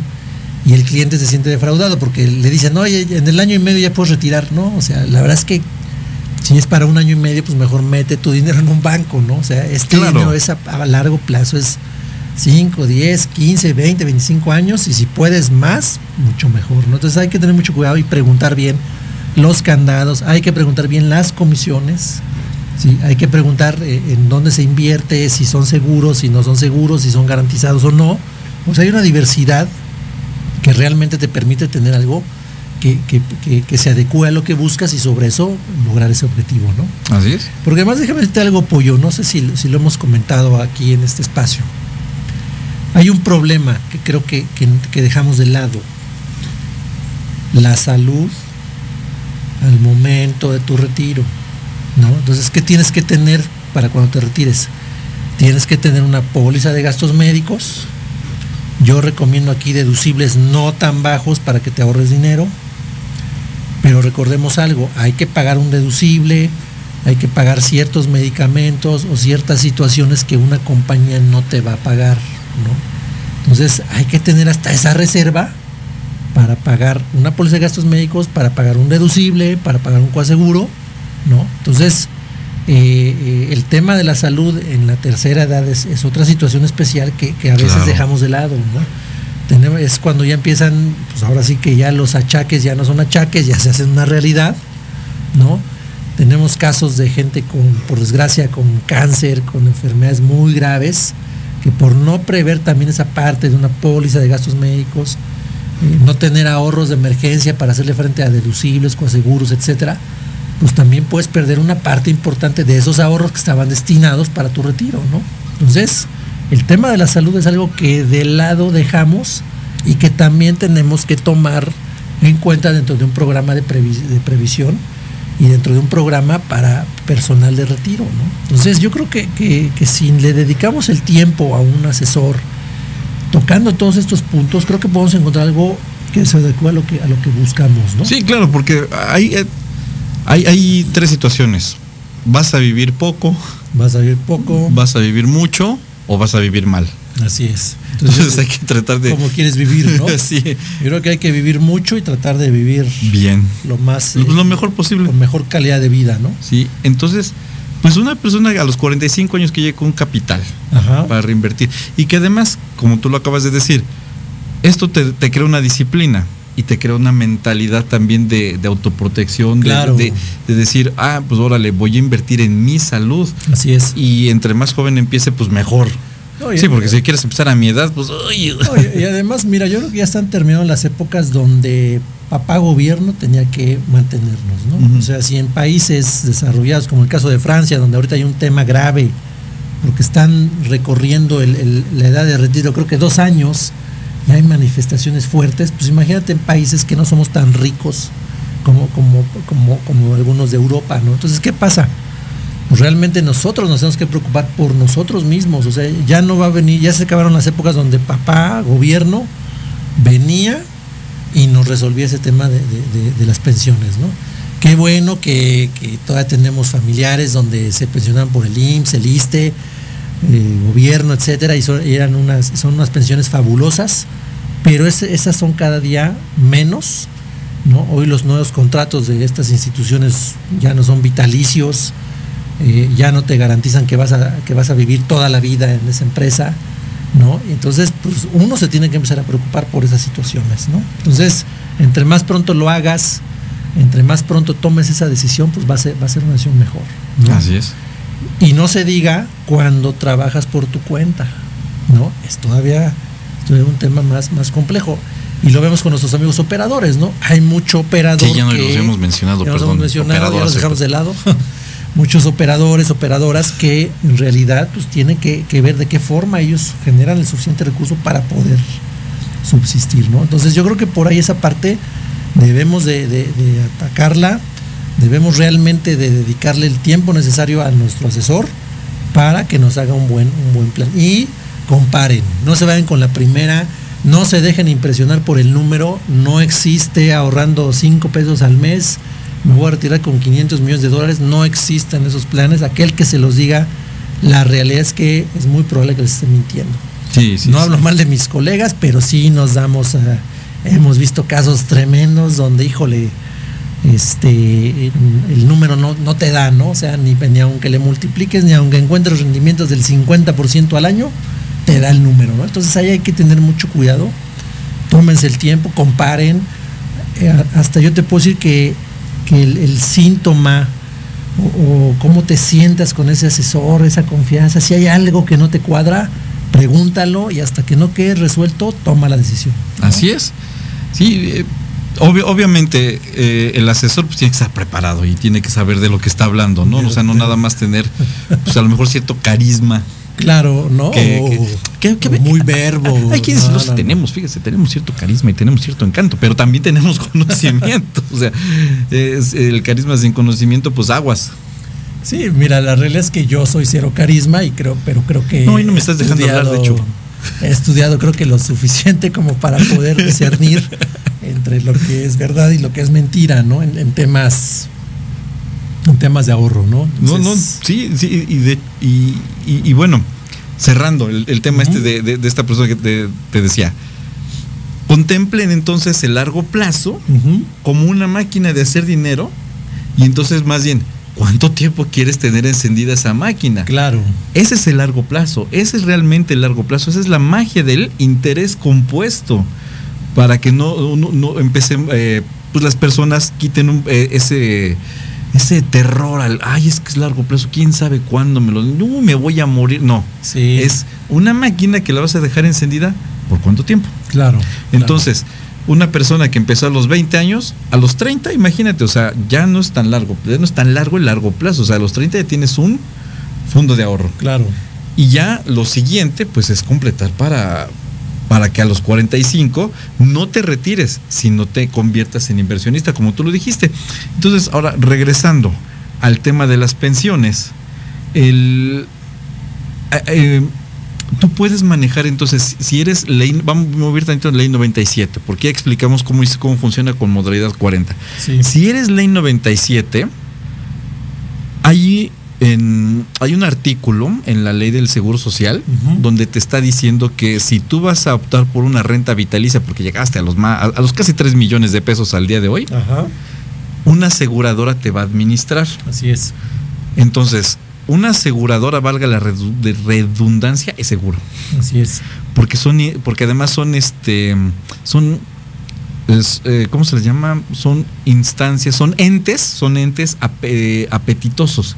y el cliente se siente defraudado porque le dicen, oye, en el año y medio ya puedes retirar, ¿no? O sea, la verdad es que si es para un año y medio, pues mejor mete tu dinero en un banco, ¿no? O sea, este dinero es a largo plazo, es 5, 10, 15, 20, 25 años y si puedes más, mucho mejor. ¿no? Entonces hay que tener mucho cuidado y preguntar bien los candados, hay que preguntar bien las comisiones, ¿sí? hay que preguntar eh, en dónde se invierte, si son seguros, si no son seguros, si son garantizados o no. O sea, hay una diversidad que realmente te permite tener algo que, se adecue a lo que buscas y sobre eso lograr ese objetivo, ¿no? Así es. Porque además déjame decirte algo, Pollo, no sé si, si lo hemos comentado aquí en este espacio. Hay un problema que creo que, dejamos de lado. La salud al momento de tu retiro. ¿no? Entonces, ¿qué tienes que tener para cuando te retires? Tienes que tener una póliza de gastos médicos. Yo recomiendo aquí deducibles no tan bajos para que te ahorres dinero. Pero recordemos algo, hay que pagar un deducible, hay que pagar ciertos medicamentos o ciertas situaciones que una compañía no te va a pagar. Entonces hay que tener hasta esa reserva para pagar una póliza de gastos médicos, para pagar un deducible, para pagar un coaseguro, ¿no? Entonces, eh, eh, el tema de la salud en la tercera edad es, otra situación especial que, a veces dejamos de lado, ¿no? es cuando ya empiezan, pues ahora sí que ya los achaques ya no son achaques, ya se hacen una realidad, ¿no? Tenemos casos de gente con, por desgracia, con cáncer, con enfermedades muy graves, que por no prever también esa parte de una póliza de gastos médicos, eh, no tener ahorros de emergencia para hacerle frente a deducibles, seguros, etcétera, pues también puedes perder una parte importante de esos ahorros que estaban destinados para tu retiro, ¿no? Entonces, el tema de la salud es algo que de lado dejamos y que también tenemos que tomar en cuenta dentro de un programa de previsión y dentro de un programa para personal de retiro. ¿no? Entonces yo creo que, que, si le dedicamos el tiempo a un asesor tocando todos estos puntos, creo que podemos encontrar algo que se adecue a lo que, a lo que buscamos. ¿no? Sí, claro, porque hay, eh, hay, hay tres situaciones. Vas a vivir poco. Vas a vivir poco. Vas a vivir mucho. o vas a vivir mal. Así es. Entonces, hay que tratar de... Como quieres vivir, ¿no? [LAUGHS] sí. Yo creo que hay que vivir mucho y tratar de vivir bien. Lo más... lo, lo mejor posible. Con mejor calidad de vida, ¿no? Sí. Entonces, pues una persona a los 45 años que llegue con un capital Ajá. para reinvertir y que además, como tú lo acabas de decir, esto te, te crea una disciplina y te crea una mentalidad también de, de autoprotección, de- Claro. de, de decir, ah, pues órale, voy a invertir en mi salud. Así es. Y entre más joven empiece, pues mejor. Sí, porque si quieres empezar a mi edad, pues... uy. Oye, y además, mira, yo creo que ya están terminando las épocas donde papá gobierno tenía que mantenernos, ¿no? O sea, si en países desarrollados, como el caso de Francia, donde ahorita hay un tema grave, porque están recorriendo el- el- la edad de retiro, creo que dos años, y hay manifestaciones fuertes, pues imagínate en países que no somos tan ricos como, como, como, como algunos de Europa, ¿no? Entonces, ¿qué pasa? Pues realmente nosotros nos tenemos que preocupar por nosotros mismos. O sea, ya no va a venir, ya se acabaron las épocas donde papá, gobierno, venía y nos resolvía ese tema de, las pensiones, ¿no? Qué bueno que, todavía tenemos familiares donde se pensionan por el IMSS, el ISTE, eh, gobierno, etcétera, y son, eran unas, son unas pensiones fabulosas, pero es- esas son cada día menos, ¿no? Hoy los nuevos contratos de estas instituciones ya no son vitalicios, eh, ya no te garantizan que vas, a, que vas a vivir toda la vida en esa empresa, ¿no? Entonces, pues uno se tiene que empezar a preocupar por esas situaciones, ¿no? Entonces, entre más pronto lo hagas, entre más pronto tomes esa decisión, pues va a ser, va a ser una decisión mejor. ¿no? Así es. Y no se diga cuando trabajas por tu cuenta, ¿no? Es todavía, todavía un tema más, más complejo. Y lo vemos con nuestros amigos operadores, ¿no? Hay mucho operador. Que ya no los hemos mencionado, ya los perdón, hemos mencionado, ya los dejamos de lado. [LAUGHS] Muchos operadores, operadoras que en realidad pues tienen que, ver de qué forma ellos generan el suficiente recurso para poder subsistir, ¿no? Entonces yo creo que por ahí esa parte debemos de, atacarla, debemos realmente de dedicarle el tiempo necesario a nuestro asesor para que nos haga un buen, un buen plan. Y comparen, no se vayan con la primera, no se dejen impresionar por el número, no existe ahorrando 5 pesos al mes, me voy a retirar con 500 millones de dólares, no existen esos planes, aquel que se los diga, la realidad es que es muy probable que les esté mintiendo. Sí, sí. no sí. hablo mal de mis colegas, pero sí nos damos, a- hemos visto casos tremendos donde, híjole, este, el número no, no te da, ¿no? O sea, ni, ni aunque le multipliques, ni aunque encuentres rendimientos del 50% al año, te da el número, ¿no? Entonces ahí hay que tener mucho cuidado, tómense el tiempo, comparen, Eh, hasta yo te puedo decir que, que el, el síntoma o, o cómo te sientas con ese asesor, esa confianza, si hay algo que no te cuadra, pregúntalo y hasta que no quede resuelto, toma la decisión. Así es. Sí, eh, obvio- obviamente eh, el asesor pues, tiene que estar preparado y tiene que saber de lo que está hablando, ¿no? O sea, no nada más tener, pues a lo mejor cierto carisma. Claro, ¿no? Que- muy verbo. Hay quienes No, los no, no. tenemos, fíjese, tenemos cierto carisma y tenemos cierto encanto, pero también tenemos [LAUGHS] conocimiento. o sea, es- el carisma sin conocimiento, pues aguas. Sí, mira, la realidad es que yo soy cero carisma y creo, pero creo que. No, y no me he estás dejando hablar, de hecho. He estudiado, creo que lo suficiente como para poder discernir entre lo que es verdad y lo que es mentira, ¿no? En, en temas. En temas de ahorro, ¿no? No, no, sí, sí, y, de, y, y- y bueno, cerrando el, el tema este de, de- de esta persona que te, te decía, contemplen entonces el largo plazo como una máquina de hacer dinero y entonces más bien, ¿cuánto tiempo quieres tener encendida esa máquina? Claro. Ese es el largo plazo, ese es realmente el largo plazo, esa es la magia del interés compuesto para que no, no, no empecen, eh, pues las personas quiten un- eh, ese, ese terror al, ay, es que es largo plazo, quién sabe cuándo me lo, no, me voy a morir, no, Sí. es una máquina que la vas a dejar encendida por cuánto tiempo. Claro. Entonces, una persona que empezó a los 20 años, a los 30, imagínate, o sea, ya no es tan largo, ya no es tan largo el largo plazo, o sea, a los 30 ya tienes un fondo de ahorro. Claro. Y ya lo siguiente, pues es completar para, para que a los 45 no te retires, sino te conviertas en inversionista, como tú lo dijiste. Entonces, ahora, regresando al tema de las pensiones, el, eh, eh, tú puedes manejar entonces, si eres ley, vamos a mover tantito en ley 97, porque ya explicamos cómo, cómo funciona con modalidad 40. Sí. Si eres ley 97, hay, en, hay un artículo en la ley del Seguro Social donde te está diciendo que si tú vas a optar por una renta vitalicia porque llegaste a los, a los casi 3 millones de pesos al día de hoy, una aseguradora te va a administrar. Así es. Entonces, una aseguradora, valga la redundancia, es seguro. Así es. Porque son, porque además son este, son eh, ¿cómo se les llama? Son instancias, son entes, son entes apetitosos.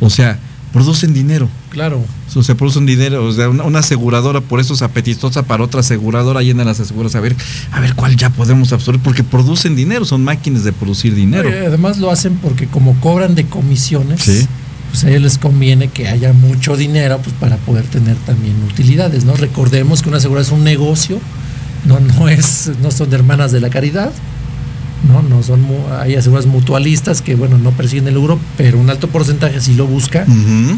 O sea, producen dinero. Claro. O sea, producen dinero. O sea, una, aseguradora por eso es apetitosa para otra aseguradora, llena las aseguras a ver, a ver cuál ya podemos absorber, porque producen dinero, son máquinas de producir dinero. además lo hacen porque como cobran de comisiones, pues a ellos les conviene que haya mucho dinero pues, para poder tener también utilidades, ¿no? Recordemos que una aseguradora es un negocio no, no, es, no son hermanas de la caridad, no, no son, hay aseguras mutualistas que, bueno, no persiguen el lucro, pero un alto porcentaje sí lo busca.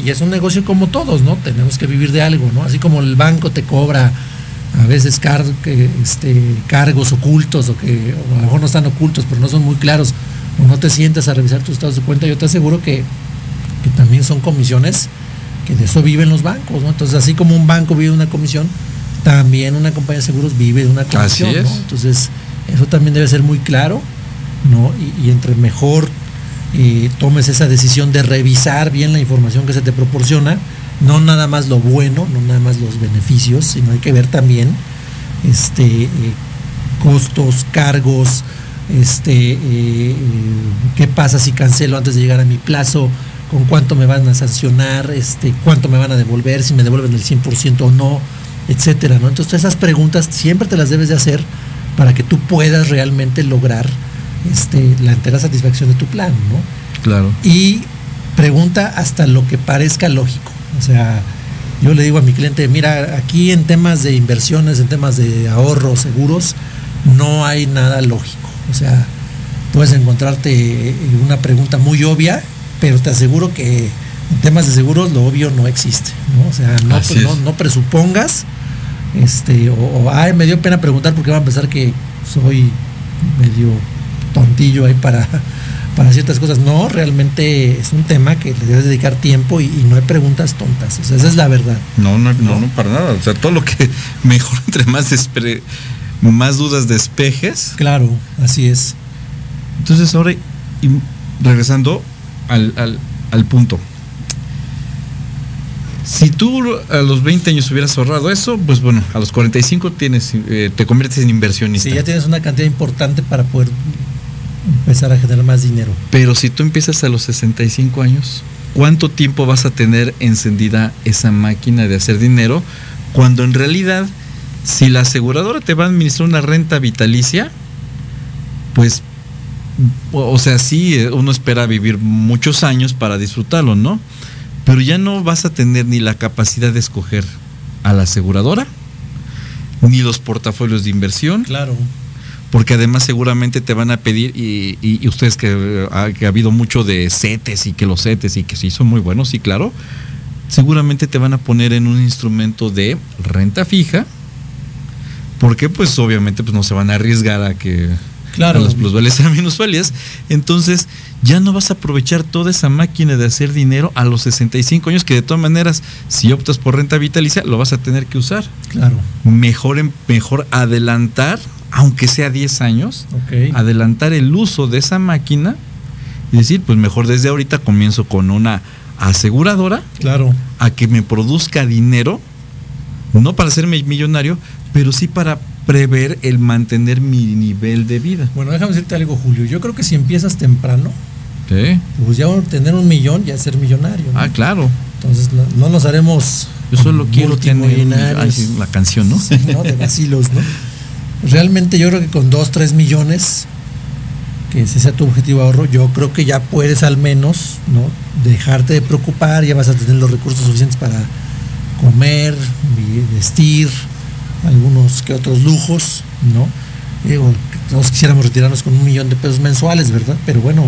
Y es un negocio como todos, ¿no? Tenemos que vivir de algo, ¿no? Así como el banco te cobra a veces car este, cargos ocultos o que a lo mejor no están ocultos, pero no son muy claros, o no te sientes a revisar tus estados de cuenta, yo te aseguro que, que también son comisiones que de eso viven los bancos, ¿no? Entonces, así como un banco vive una comisión, también una compañía de seguros vive de una comisión. ¿no? Entonces, eso también debe ser muy claro, ¿no? Y, entre mejor eh, tomes esa decisión de revisar bien la información que se te proporciona, no nada más lo bueno, no nada más los beneficios, sino hay que ver también este, eh, costos, cargos, este, eh, qué pasa si cancelo antes de llegar a mi plazo, con cuánto me van a sancionar, este, cuánto me van a devolver, si me devuelven el 100% o no etcétera, ¿no? Entonces esas preguntas siempre te las debes de hacer para que tú puedas realmente lograr este, la entera satisfacción de tu plan, ¿no? Claro. Y pregunta hasta lo que parezca lógico. O sea, yo le digo a mi cliente, mira, aquí en temas de inversiones, en temas de ahorros, seguros, no hay nada lógico. O sea, puedes encontrarte una pregunta muy obvia, pero te aseguro que en temas de seguros lo obvio no existe, ¿no? O sea, no, no, presupongas, este, o, ay, me dio pena preguntar porque van a pensar que soy medio tontillo ahí para, [LAUGHS] para ciertas cosas. No, realmente es un tema que le debes dedicar tiempo y, no hay preguntas tontas. O sea, esa es la verdad. No, no, no, no, para nada. O sea, todo lo que [LAUGHS] mejor entre más, más dudas despejes. Claro, así es. Entonces ahora, y regresando al, al, al punto si tú a los 20 años hubieras ahorrado eso, pues bueno, a los 45 tienes, eh, te conviertes en inversionista. Sí, ya tienes una cantidad importante para poder empezar a generar más dinero. Pero si tú empiezas a los 65 años, ¿cuánto tiempo vas a tener encendida esa máquina de hacer dinero? Cuando en realidad, si la aseguradora te va a administrar una renta vitalicia, pues, o sea, sí, eh, uno espera vivir muchos años para disfrutarlo, ¿no? Pero ya no vas a tener ni la capacidad de escoger a la aseguradora, ni los portafolios de inversión. Claro. Porque además seguramente te van a pedir, y, ustedes que ha, que ha, habido mucho de CETES y que los CETES y que sí son muy buenos, sí, claro, seguramente te van a poner en un instrumento de renta fija, porque pues obviamente pues no se van a arriesgar a que claro. las plusvalías sean minusvalias. Entonces, ya no vas a aprovechar toda esa máquina de hacer dinero a los 65 años, que de todas maneras, si optas por renta vitalicia, lo vas a tener que usar. Claro. Mejor, mejor adelantar, aunque sea 10 años, adelantar el uso de esa máquina y decir, pues mejor desde ahorita comienzo con una aseguradora claro. a que me produzca dinero, no para hacerme millonario, pero sí para prever el mantener mi nivel de vida. Bueno, déjame decirte algo, Julio. Yo creo que si empiezas temprano, pues ya tener un millón ya es ser millonario. Ah, claro. Entonces no, nos haremos. Yo solo quiero tener la canción, ¿no? ¿no? De vacilos, ¿no? Realmente yo creo que con dos, tres millones, que ese sea tu objetivo de ahorro, yo creo que ya puedes al menos, ¿no? Dejarte de preocupar, ya vas a tener los recursos suficientes para comer, vestir, algunos que otros lujos, ¿no? Digo, todos quisiéramos retirarnos con un millón de pesos mensuales, ¿verdad? Pero bueno,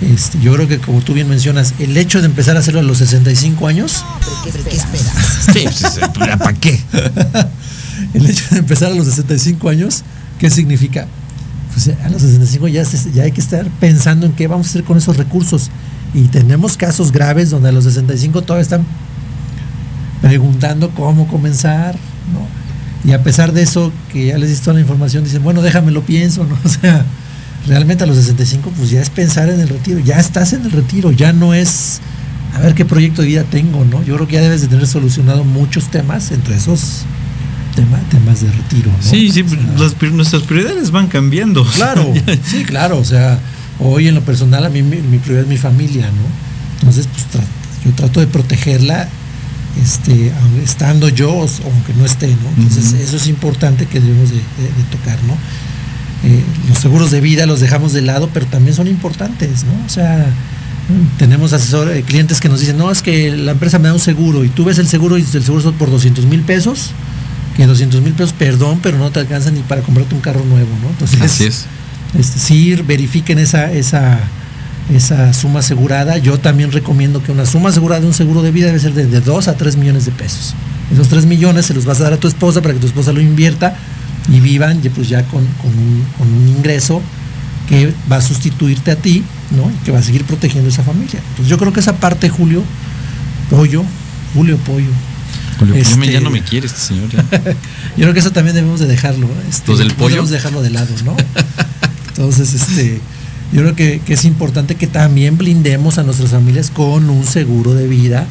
este, yo creo que como tú bien mencionas, el hecho de empezar a hacerlo a los 65 años... ¿Qué, qué esperas? Sí, ¿para qué? [LAUGHS] el hecho de empezar a los 65 años, ¿qué significa? Pues a los 65 ya, ya hay que estar pensando en qué vamos a hacer con esos recursos. Y tenemos casos graves donde a los 65 todavía están preguntando cómo comenzar, ¿no? Y a pesar de eso, que ya les di toda la información, dicen, bueno, déjame lo pienso, [LAUGHS] ¿no? O sea, realmente a los 65, pues ya es pensar en el retiro, ya estás en el retiro, ya no es a ver qué proyecto de vida tengo, ¿no? Yo creo que ya debes de tener solucionado muchos temas, entre esos temas de retiro, ¿no? Sí, sí, nuestras prioridades van cambiando. [LAUGHS] Claro, sí, claro, o sea, hoy en lo personal a mí mi, prioridad es mi familia, ¿no? Entonces, pues yo trato de protegerla este, estando yo, aunque no esté, ¿no? Entonces, eso es importante que debemos de, tocar, ¿no? Eh, los seguros de vida los dejamos de lado, pero también son importantes, ¿no? O sea, tenemos asesores, eh, clientes que nos dicen, no, es que la empresa me da un seguro y tú ves el seguro y el seguro es por 200 mil pesos, que 200 mil pesos, perdón, pero no te alcanza ni para comprarte un carro nuevo, ¿no? Entonces, Así es. Este, sí, verifiquen esa, esa, esa suma asegurada. Yo también recomiendo que una suma asegurada de un seguro de vida debe ser de, de 2 a 3 millones de pesos. Esos 3 millones se los vas a dar a tu esposa para que tu esposa lo invierta y vivan pues ya con, un, ingreso que va a sustituirte a ti, ¿no? Y que va a seguir protegiendo esa familia. Entonces yo creo que esa parte, Julio, Pollo, Julio Pollo. Julio, este, ya no me quiere este señor. [LAUGHS] yo creo que eso también debemos de dejarlo. Este, del pollo? Debemos dejarlo de lado, ¿no? [LAUGHS] Entonces, este, yo creo que, es importante que también blindemos a nuestras familias con un seguro de vida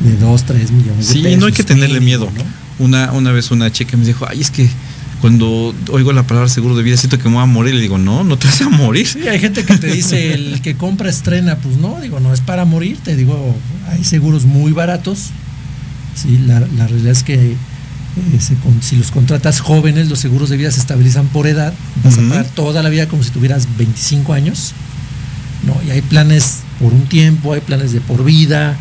de 2, 3 millones de pesos. Sí, no hay que tenerle miedo. Una, una vez una chica me dijo, ay, es que cuando oigo la palabra seguro de vida siento que me voy a morir. Le digo, no, no te vas a morir. Sí, hay gente que te [LAUGHS] dice, el que compra estrena, pues no, digo, no es para morir. Te digo, hay seguros muy baratos. Sí, la, la realidad es que eh, si los contratas jóvenes, los seguros de vida se estabilizan por edad, vas a pagar toda la vida como si tuvieras 25 años, ¿no? Y hay planes por un tiempo, hay planes de por vida,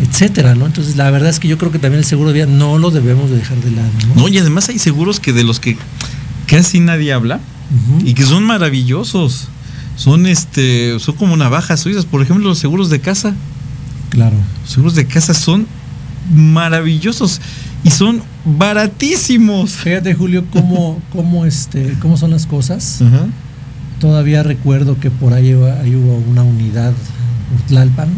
etcétera, ¿no? Entonces la verdad es que yo creo que también el seguro de vida no lo debemos de dejar de lado, ¿no? y además hay seguros que de los que casi nadie habla y que son maravillosos. Son este, son como navajas suizas, por ejemplo, los seguros de casa. Claro. Los seguros de casa son maravillosos y son baratísimos. Fíjate, Julio, cómo, [LAUGHS] cómo, este, cómo son las cosas. Todavía recuerdo que por ahí, hubo una unidad, Urtlalpan,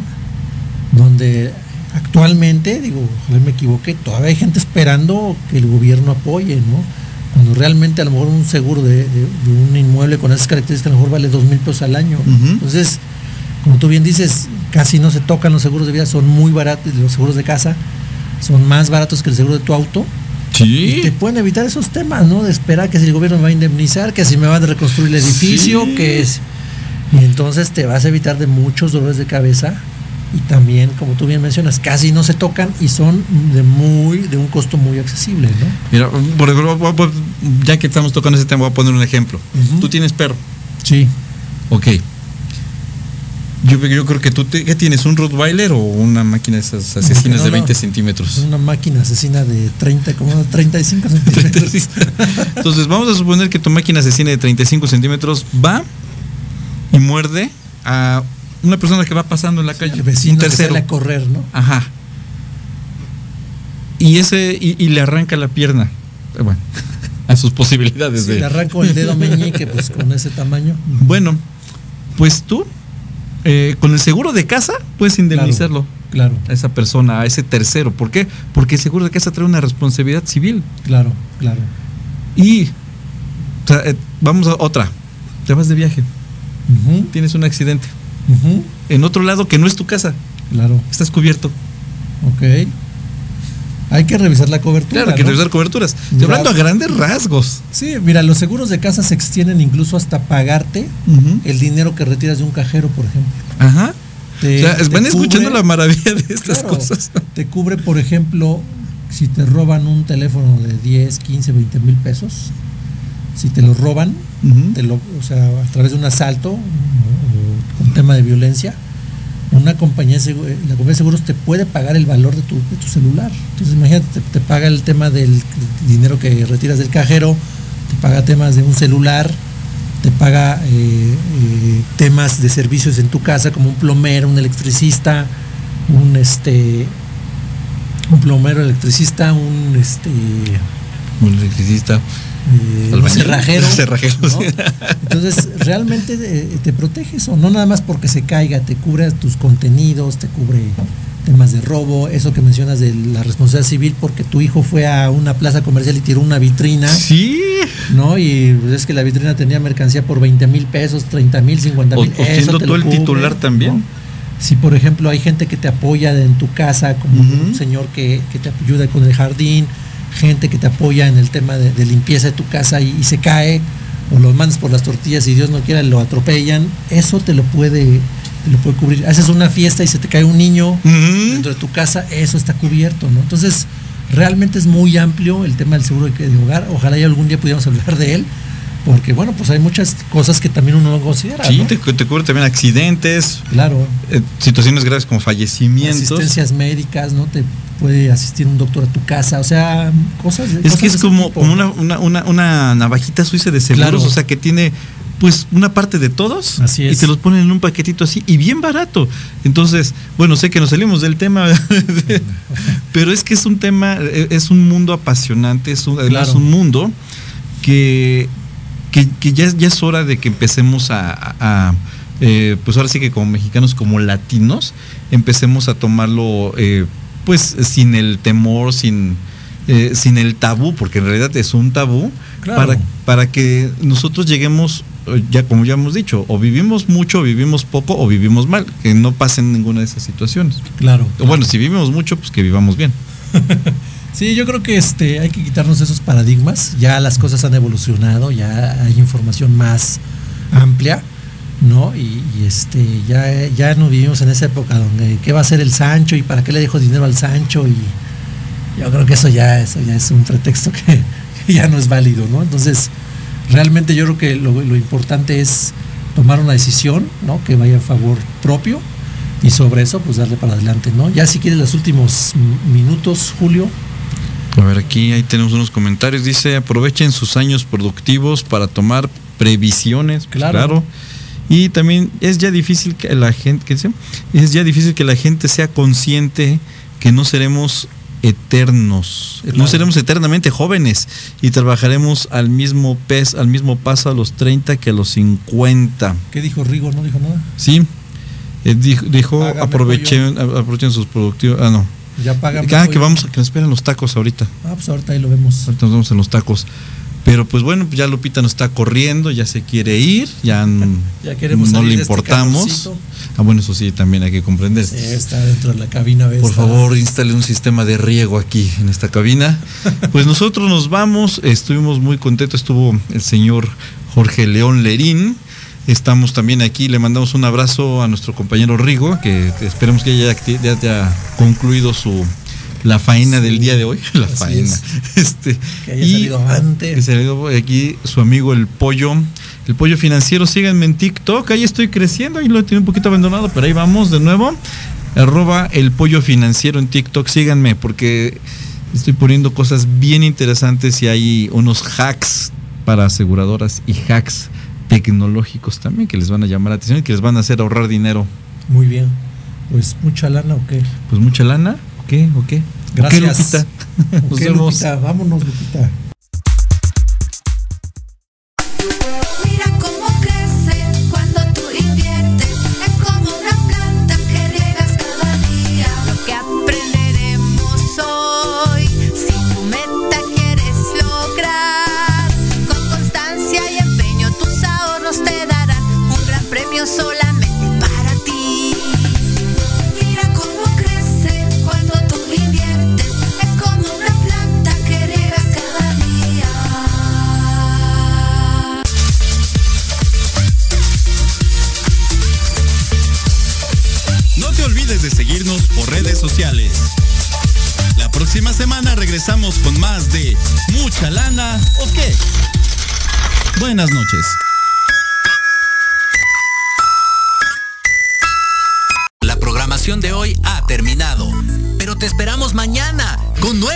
donde actualmente, digo, ojalá me equivoqué, todavía hay gente esperando que el gobierno apoye, ¿no? Cuando realmente a lo mejor un seguro de, un inmueble con esas características a lo mejor vale dos mil pesos al año. Entonces, como tú bien dices, casi no se tocan los seguros de vida, son muy baratos, los seguros de casa son más baratos que el seguro de tu auto. Sí. Y te pueden evitar esos temas, ¿no? De esperar que si el gobierno me va a indemnizar, que si me van a reconstruir el edificio, que es. Y entonces te vas a evitar de muchos dolores de cabeza. Y también, como tú bien mencionas, casi no se tocan y son de muy, de un costo muy accesible, ¿no? Mira, por ejemplo, ya que estamos tocando ese tema, voy a poner un ejemplo. Tú tienes perro. Sí. Ok. Yo, yo creo que tú ¿qué tienes, un Rottweiler o una máquina de esas asesinas de 20 centímetros. Una máquina asesina de 30, como 35 centímetros. [LAUGHS] Entonces vamos a suponer que tu máquina asesina de 35 centímetros va y muerde a una persona que va pasando en la calle. un tercero. a correr, ¿no? Ajá. Y ese, y, le arranca la pierna. Eh, bueno, [LAUGHS] a sus posibilidades de. Le arranco el dedo meñique, pues con ese tamaño. Bueno, pues tú eh, con el seguro de casa puedes indemnizarlo. Claro, A esa persona, a ese tercero. ¿Por qué? Porque el seguro de casa trae una responsabilidad civil. Claro, claro. Y eh, vamos a otra. Te vas de viaje. Tienes un accidente. En otro lado que no es tu casa. Claro. Estás cubierto. Ok. Hay que revisar la cobertura. Claro, hay que revisar coberturas. Estoy hablando a grandes rasgos. Sí, mira, los seguros de casa se extienden incluso hasta pagarte el dinero que retiras de un cajero, por ejemplo. Ajá. o sea, van escuchando la maravilla de estas cosas. Te cubre, por ejemplo, si te roban un teléfono de 10, 15, 20 mil pesos, si te lo roban, te lo, o sea, a través de un asalto, o, un tema de violencia, una compañía de seguros, la compañía de seguros te puede pagar el valor de tu, celular. Entonces imagínate, te, paga el tema del dinero que retiras del cajero, te paga temas de un celular, te paga eh, eh, temas de servicios en tu casa como un plomero, un electricista, un este un plomero electricista, un este un electricista eh, cerrajero. Cerrajero, ¿no? sí. Entonces, realmente eh, te protege eso, no nada más porque se caiga, te cubre tus contenidos, te cubre temas de robo, eso que mencionas de la responsabilidad civil, porque tu hijo fue a una plaza comercial y tiró una vitrina. Sí. ¿No? Y es que la vitrina tenía mercancía por 20 mil pesos, 30 mil, 50 O, mil. o siendo tú el titular también. Si, por ejemplo, hay gente que te apoya en tu casa, como un señor que, que te ayuda con el jardín, gente que te apoya en el tema de, de limpieza de tu casa y, y se cae, o lo mandas por las tortillas y Dios no quiera lo atropellan, eso te lo puede, te lo puede cubrir. Haces una fiesta y se te cae un niño dentro de tu casa, eso está cubierto, ¿no? Entonces, realmente es muy amplio el tema del seguro de, de hogar. Ojalá y algún día pudiéramos hablar de él, porque bueno, pues hay muchas cosas que también uno no considera. Sí, ¿no? te, te cubre también accidentes, Claro. eh, situaciones graves como fallecimientos. asistencias médicas, ¿no? Te puede asistir un doctor a tu casa, o sea, cosas. Es cosas que es como, una, una, una, una navajita suiza de seguros, Claro. o sea que tiene pues una parte de todos Así es. y te los ponen en un paquetito así y bien barato. Entonces, bueno, sé que nos salimos del tema, [LAUGHS] pero es que es un tema, eh, es un mundo apasionante, es un, Claro. un mundo que, que, que ya, es- ya es hora de que empecemos a, a- a, eh, pues ahora sí que como mexicanos, como latinos, empecemos a tomarlo eh, pues sin el temor, sin, eh, sin el tabú, porque en realidad es un tabú, Claro. para, para que nosotros lleguemos, eh, ya como ya hemos dicho, o vivimos mucho, o vivimos poco, o vivimos mal, que no pasen ninguna de esas situaciones. Claro. O bueno, si vivimos mucho, pues que vivamos bien. [LAUGHS] Sí, yo creo que este hay que quitarnos esos paradigmas. Ya las cosas han evolucionado, ya hay información más amplia, ¿no? Y, este ya, ya no vivimos en esa época donde qué va a hacer el Sancho y para qué le dejo dinero al Sancho y yo creo que eso ya eso ya es un pretexto que, ya no es válido, ¿no? Entonces, realmente yo creo que lo, importante es tomar una decisión, ¿no? Que vaya a favor propio y sobre eso pues darle para adelante, ¿no? Ya si quieres los últimos minutos, Julio. A ver, aquí ahí tenemos unos comentarios. Dice, aprovechen sus años productivos para tomar previsiones. Pues Claro. Y también es ya difícil que la gente, ¿qué dice? Es ya difícil que la gente sea consciente que no seremos eternos, no Claro. seremos eternamente jóvenes y trabajaremos al mismo pez, al mismo paso a los 30 que a los 50. ¿Qué dijo Rigo? ¿No dijo nada? Sí. Eh, dijo, dijo aprovechen, aprovechen sus productivos. Ah, no. Ya pagan. Ah, que vamos a que nos esperen los tacos ahorita. Ah, pues ahorita ahí lo vemos. Ahorita nos vemos en los tacos. Pero pues bueno, ya Lupita nos está corriendo, ya se quiere ir, ya, [LAUGHS] Ya queremos no le este importamos. ah, bueno, eso sí, también hay que comprender. Sí, está dentro de la cabina. ¿ves? Por favor, instale un sistema de riego aquí en esta cabina. [LAUGHS] Pues nosotros nos vamos, estuvimos muy contentos, estuvo el señor Jorge León Lerín. Estamos también aquí, le mandamos un abrazo a nuestro compañero Rigo, que esperemos que haya, acti- ya haya concluido su la faena del día de hoy. [LAUGHS] La faena. es. [LAUGHS] Este, Que haya salido antes. que salió aquí su amigo el pollo. El pollo financiero, síganme en TikTok, ahí estoy creciendo, ahí lo he tenido un poquito abandonado, pero ahí vamos de nuevo. Arroba el pollo financiero en TikTok, síganme porque estoy poniendo cosas bien interesantes y hay unos hacks para aseguradoras y hacks tecnológicos también que les van a llamar la atención y que les van a hacer ahorrar dinero. Muy bien. Pues mucha lana o qué. Pues mucha lana, ¿o qué? ¿O qué? ¿O qué, Gracias. ¿O [LAUGHS] Nos qué, vemos. Lupita? Vámonos, Lupita. Buenas noches.